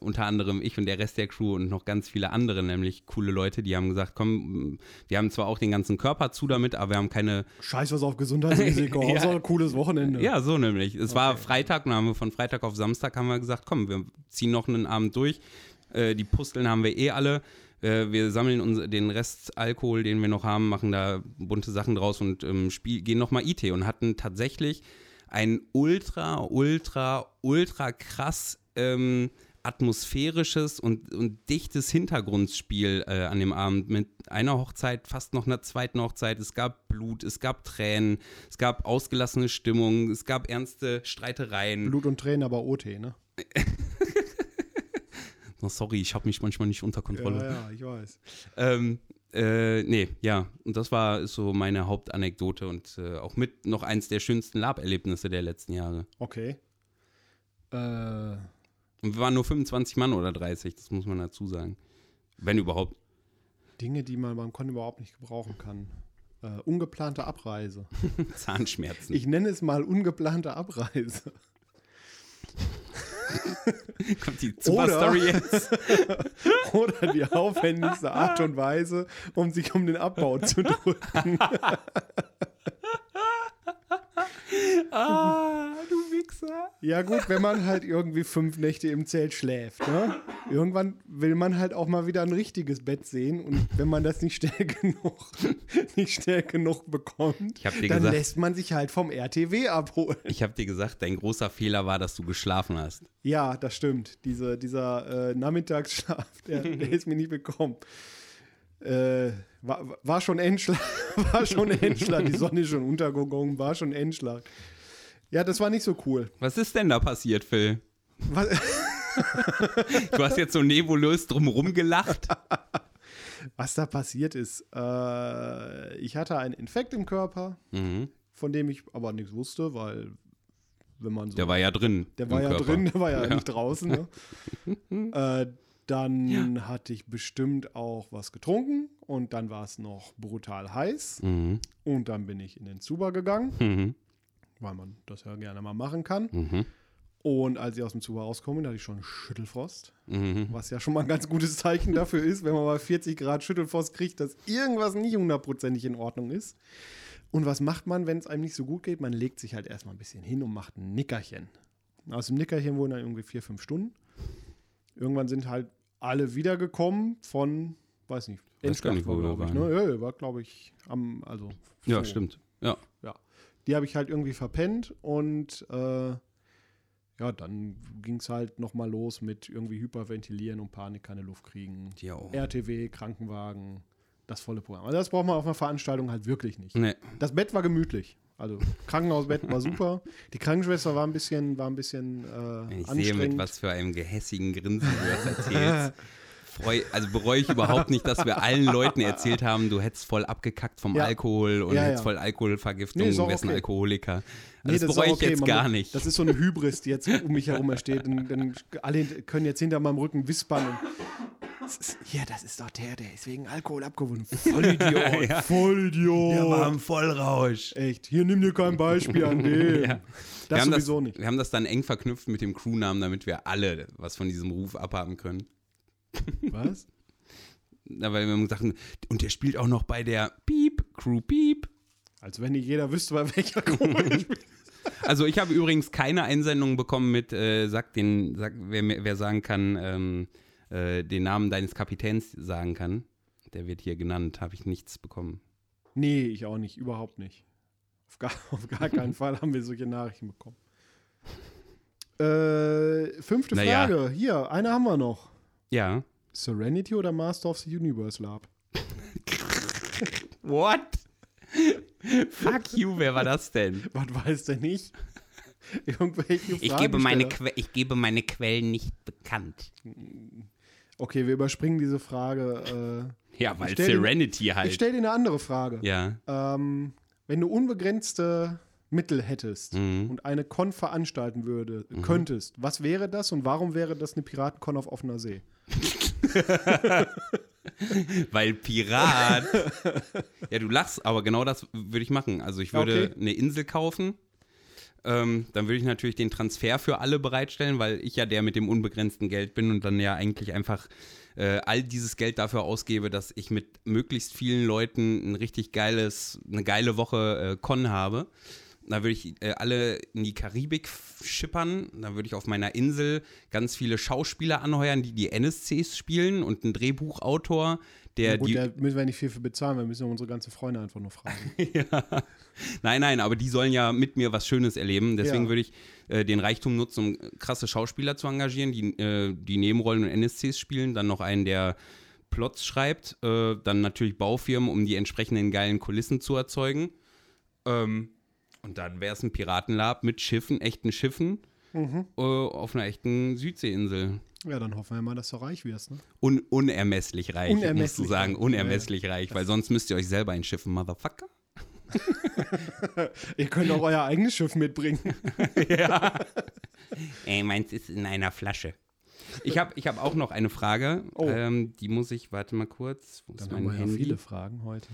unter anderem ich und der Rest der Crew und noch ganz viele andere, nämlich coole Leute, die haben gesagt, komm, wir haben zwar auch den ganzen Körper zu damit, aber wir haben keine... Scheiß was auf Gesundheitsrisiko, ja. außer cooles Wochenende. Ja, so nämlich. Es okay. war Freitag und haben wir von Freitag auf Samstag haben wir gesagt, komm, wir ziehen noch einen Abend durch. Äh, die Pusteln haben wir eh alle äh, wir sammeln uns den Rest Alkohol, den wir noch haben, machen da bunte Sachen draus und ähm, spiel, gehen nochmal IT und hatten tatsächlich ein ultra, ultra, ultra krass ähm, atmosphärisches und, und dichtes Hintergrundspiel äh, an dem Abend mit einer Hochzeit, fast noch einer zweiten Hochzeit. Es gab Blut, es gab Tränen, es gab ausgelassene Stimmung, es gab ernste Streitereien. Blut und Tränen, aber OT, ne? oh, sorry, ich habe mich manchmal nicht unter Kontrolle. Ja, ja, ich weiß. Ähm, äh, nee, ja, und das war so meine Hauptanekdote und äh, auch mit noch eins der schönsten Laberlebnisse der letzten Jahre. Okay. Äh und wir waren nur 25 Mann oder 30, das muss man dazu sagen. Wenn überhaupt. Dinge, die man beim Con überhaupt nicht gebrauchen kann. Äh, ungeplante Abreise. Zahnschmerzen. Ich nenne es mal ungeplante Abreise. Kommt die Superstory jetzt? oder die aufwendigste Art und Weise, um sich um den Abbau zu drücken. ah, du Wichser. Ja, gut, wenn man halt irgendwie fünf Nächte im Zelt schläft. Ne? Irgendwann will man halt auch mal wieder ein richtiges Bett sehen. Und wenn man das nicht schnell genug, nicht schnell genug bekommt, dann gesagt, lässt man sich halt vom RTW abholen. Ich habe dir gesagt, dein großer Fehler war, dass du geschlafen hast. Ja, das stimmt. Diese, dieser äh, Nachmittagsschlaf, der, der ist mir nicht bekommen. Äh, war, war, schon Endschlag, war schon Endschlag, die Sonne ist schon untergegangen, war schon Endschlag. Ja, das war nicht so cool. Was ist denn da passiert, Phil? Was? du hast jetzt so nebulös drumherum gelacht. Was da passiert ist, äh, ich hatte einen Infekt im Körper, mhm. von dem ich aber nichts wusste, weil wenn man so. Der war ja drin. Der war ja Körper. drin, der war ja, ja. nicht draußen. Ne? äh, dann ja. hatte ich bestimmt auch was getrunken und dann war es noch brutal heiß. Mhm. Und dann bin ich in den Zuber gegangen, mhm. weil man das ja gerne mal machen kann. Mhm. Und als ich aus dem Zuber rauskomme, hatte ich schon Schüttelfrost, mhm. was ja schon mal ein ganz gutes Zeichen dafür ist, wenn man bei 40 Grad Schüttelfrost kriegt, dass irgendwas nicht hundertprozentig in Ordnung ist. Und was macht man, wenn es einem nicht so gut geht? Man legt sich halt erstmal ein bisschen hin und macht ein Nickerchen. Aus dem Nickerchen wurden dann irgendwie vier, fünf Stunden. Irgendwann sind halt alle wiedergekommen von, weiß nicht, Endschlag war, glaube ich. Ne? Ja, war, glaube ich, am, also. Ja, stimmt. Ja. ja. Die habe ich halt irgendwie verpennt und äh, ja, dann ging es halt nochmal los mit irgendwie Hyperventilieren und Panik, keine Luft kriegen. Ja, RTW, Krankenwagen, das volle Programm. Also das braucht man auf einer Veranstaltung halt wirklich nicht. Nee. Das Bett war gemütlich. Also Krankenhausbett war super. Die Krankenschwester war ein bisschen, war ein bisschen äh, Ich sehe, mit was für einem gehässigen Grinsen du das erzählst. freu, also bereue ich überhaupt nicht, dass wir allen Leuten erzählt haben, du hättest voll abgekackt vom Ja. Alkohol und Ja, ja. hättest voll Alkoholvergiftung, Nee, du wärst ein okay. Alkoholiker. Nee, Also das ist auch bereue ich okay. jetzt Man gar nicht. Das ist so eine Hybris, die jetzt um mich herum steht. Und, dann alle können jetzt hinter meinem Rücken wispern. Und das ja, das ist doch der, der ist wegen Alkohol abgewonnen. Vollidiot. Ja. Vollidiot. Der war im Vollrausch. Echt, hier nimm dir kein Beispiel an dem. Ja. Das wir haben sowieso das, nicht. Wir haben das dann eng verknüpft mit dem Crewnamen, damit wir alle was von diesem Ruf abhaben können. Was? Na, weil wir gesagt haben, und der spielt auch noch bei der Piep, Crew Piep. Als wenn nicht jeder wüsste, bei welcher Gruppe ich bin. Also ich habe übrigens keine Einsendung bekommen mit, äh, sag den, sag, wer, wer sagen kann, ähm, äh, den Namen deines Kapitäns sagen kann. Der wird hier genannt, habe ich nichts bekommen. Nee, ich auch nicht, überhaupt nicht. Auf gar, auf gar keinen Fall haben wir solche Nachrichten bekommen. Äh, fünfte Naja. Frage. Hier, eine haben wir noch. Ja. Serenity oder Master of the Universe Lab? What? Fuck you, wer war das denn? Was weiß denn nicht? Irgendwelche Ich gebe, meine. Que ich gebe meine Quellen nicht bekannt. Okay, wir überspringen diese Frage. Ja, weil dir- Serenity Äh, halt. ich stelle dir eine andere Frage. ja. Ähm, wenn du unbegrenzte Mittel hättest Mhm. und eine Con veranstalten würde, könntest, was wäre das und warum wäre das eine Piratencon auf offener See? Weil Pirat. ja, du lachst, aber genau das würde ich machen. Also ich würde Okay. eine Insel kaufen. Ähm, dann würde ich natürlich den Transfer für alle bereitstellen, weil ich ja der mit dem unbegrenzten Geld bin und dann ja eigentlich einfach äh, all dieses Geld dafür ausgebe, dass ich mit möglichst vielen Leuten ein richtig geiles, eine geile Woche äh, Con habe. Da würde ich äh, alle in die Karibik schippern. Da würde ich auf meiner Insel ganz viele Schauspieler anheuern, die die NSCs spielen und einen Drehbuchautor, der gut, die. da müssen wir nicht viel für bezahlen, wir müssen unsere ganzen Freunde einfach nur fragen. ja. Nein, nein, aber die sollen ja mit mir was Schönes erleben. Deswegen Ja. würde ich äh, den Reichtum nutzen, um krasse Schauspieler zu engagieren, die äh, die Nebenrollen und NSCs spielen. Dann noch einen, der Plots schreibt. Äh, dann natürlich Baufirmen, um die entsprechenden geilen Kulissen zu erzeugen. Ähm, und dann wäre es ein Piratenlab mit Schiffen, echten Schiffen, Mhm. äh, auf einer echten Südseeinsel. Ja, dann hoffen wir mal, dass du reich wirst. Ne? Un unermesslich reich, musst du Unermesslich sagen. Unermesslich reich, weil sonst müsst ihr euch selber einschiffen, Motherfucker. Ihr könnt auch euer eigenes Schiff mitbringen. Ey, meins ist in einer Flasche. Ich habe ich hab auch noch eine Frage. Oh. Ähm, die muss ich, warte mal kurz. Wo ist mein Handy? Fragen heute.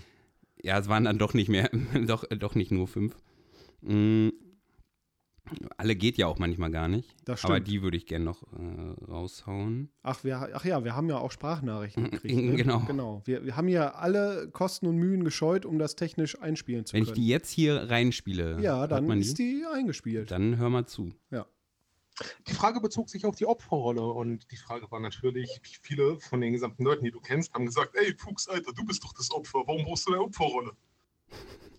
Ja, es waren dann doch nicht mehr, doch, doch nicht nur fünf. Mm, alle geht ja auch manchmal gar nicht. Das aber stimmt. die würde ich gerne noch äh, raushauen. Ach, wir, ach ja, wir haben ja auch Sprachnachrichten gekriegt. Ne? Genau. genau. Wir, wir haben ja alle Kosten und Mühen gescheut, um das technisch einspielen zu Wenn ich können. die jetzt hier reinspiele, ja, dann man ist die eingespielt. Dann hör mal zu. Die Frage bezog sich auf die Opferrolle und die Frage war natürlich, wie viele von den gesamten Leuten, die du kennst, haben gesagt, ey Fuchs, Alter, du bist doch das Opfer, warum brauchst du eine Opferrolle?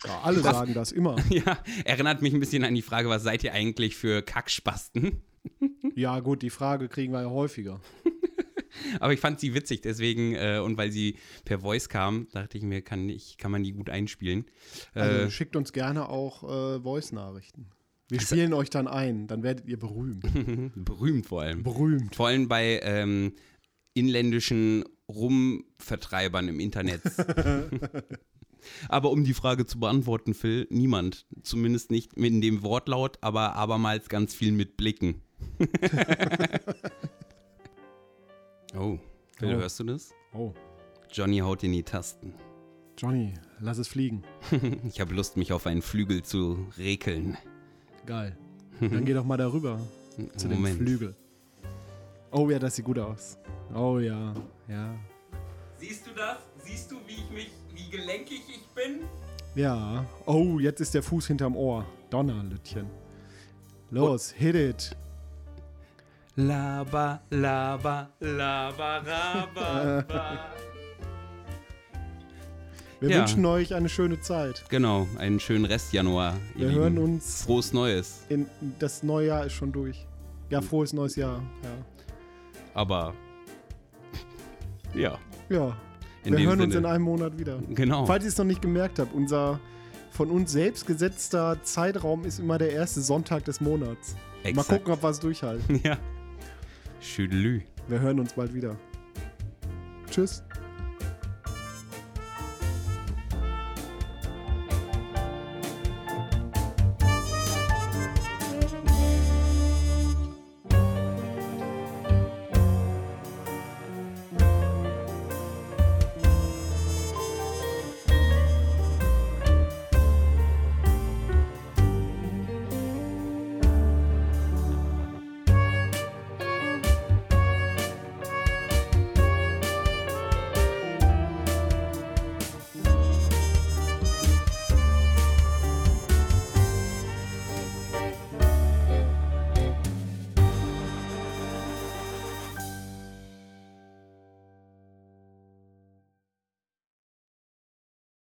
Ja, alle sagen das immer. Ja, erinnert mich ein bisschen an die Frage, was seid ihr eigentlich für Kackspasten? Ja, gut, die Frage kriegen wir ja häufiger. Aber ich fand sie witzig, deswegen, äh, und weil sie per Voice kam, dachte ich mir, kann, ich, kann man die gut einspielen. Also Äh, schickt uns gerne auch äh, Voice-Nachrichten. Wir spielen euch dann ein, dann werdet ihr berühmt. berühmt vor allem. berühmt. Vor allem bei ähm, inländischen Rumvertreibern im Internet. Aber um die Frage zu beantworten, Phil, niemand. Zumindest nicht in dem Wortlaut, aber abermals ganz viel mit Blicken. oh, Phil, Oh. hörst du das? Oh, Johnny haut in die Tasten. Johnny, lass es fliegen. Ich habe Lust, mich auf einen Flügel zu rekeln. Geil. Dann geh doch mal darüber zu dem Moment. Flügel. Oh ja, das sieht gut aus. Oh ja, ja. Siehst du das? Siehst du, wie ich mich, wie gelenkig ich bin? Ja. Oh, jetzt ist der Fuß hinterm Ohr. Donnerlütchen. Los, hit it. Laba, laba, laba, raba. Wir Ja. wünschen euch eine schöne Zeit. genau, einen schönen Rest Januar. Wir hören Lieben. uns. Frohes Neues. In, das neue Jahr ist schon durch. Ja, frohes neues Jahr. Ja. Aber ja, Ja. In wir hören uns in Sinne. einem Monat wieder. genau. Falls ihr es noch nicht gemerkt habt, unser von uns selbst gesetzter Zeitraum ist immer der erste Sonntag des Monats. Mal Exakt. gucken, ob wir es durchhalten. Ja. Schüdelü. Wir hören uns bald wieder. Tschüss.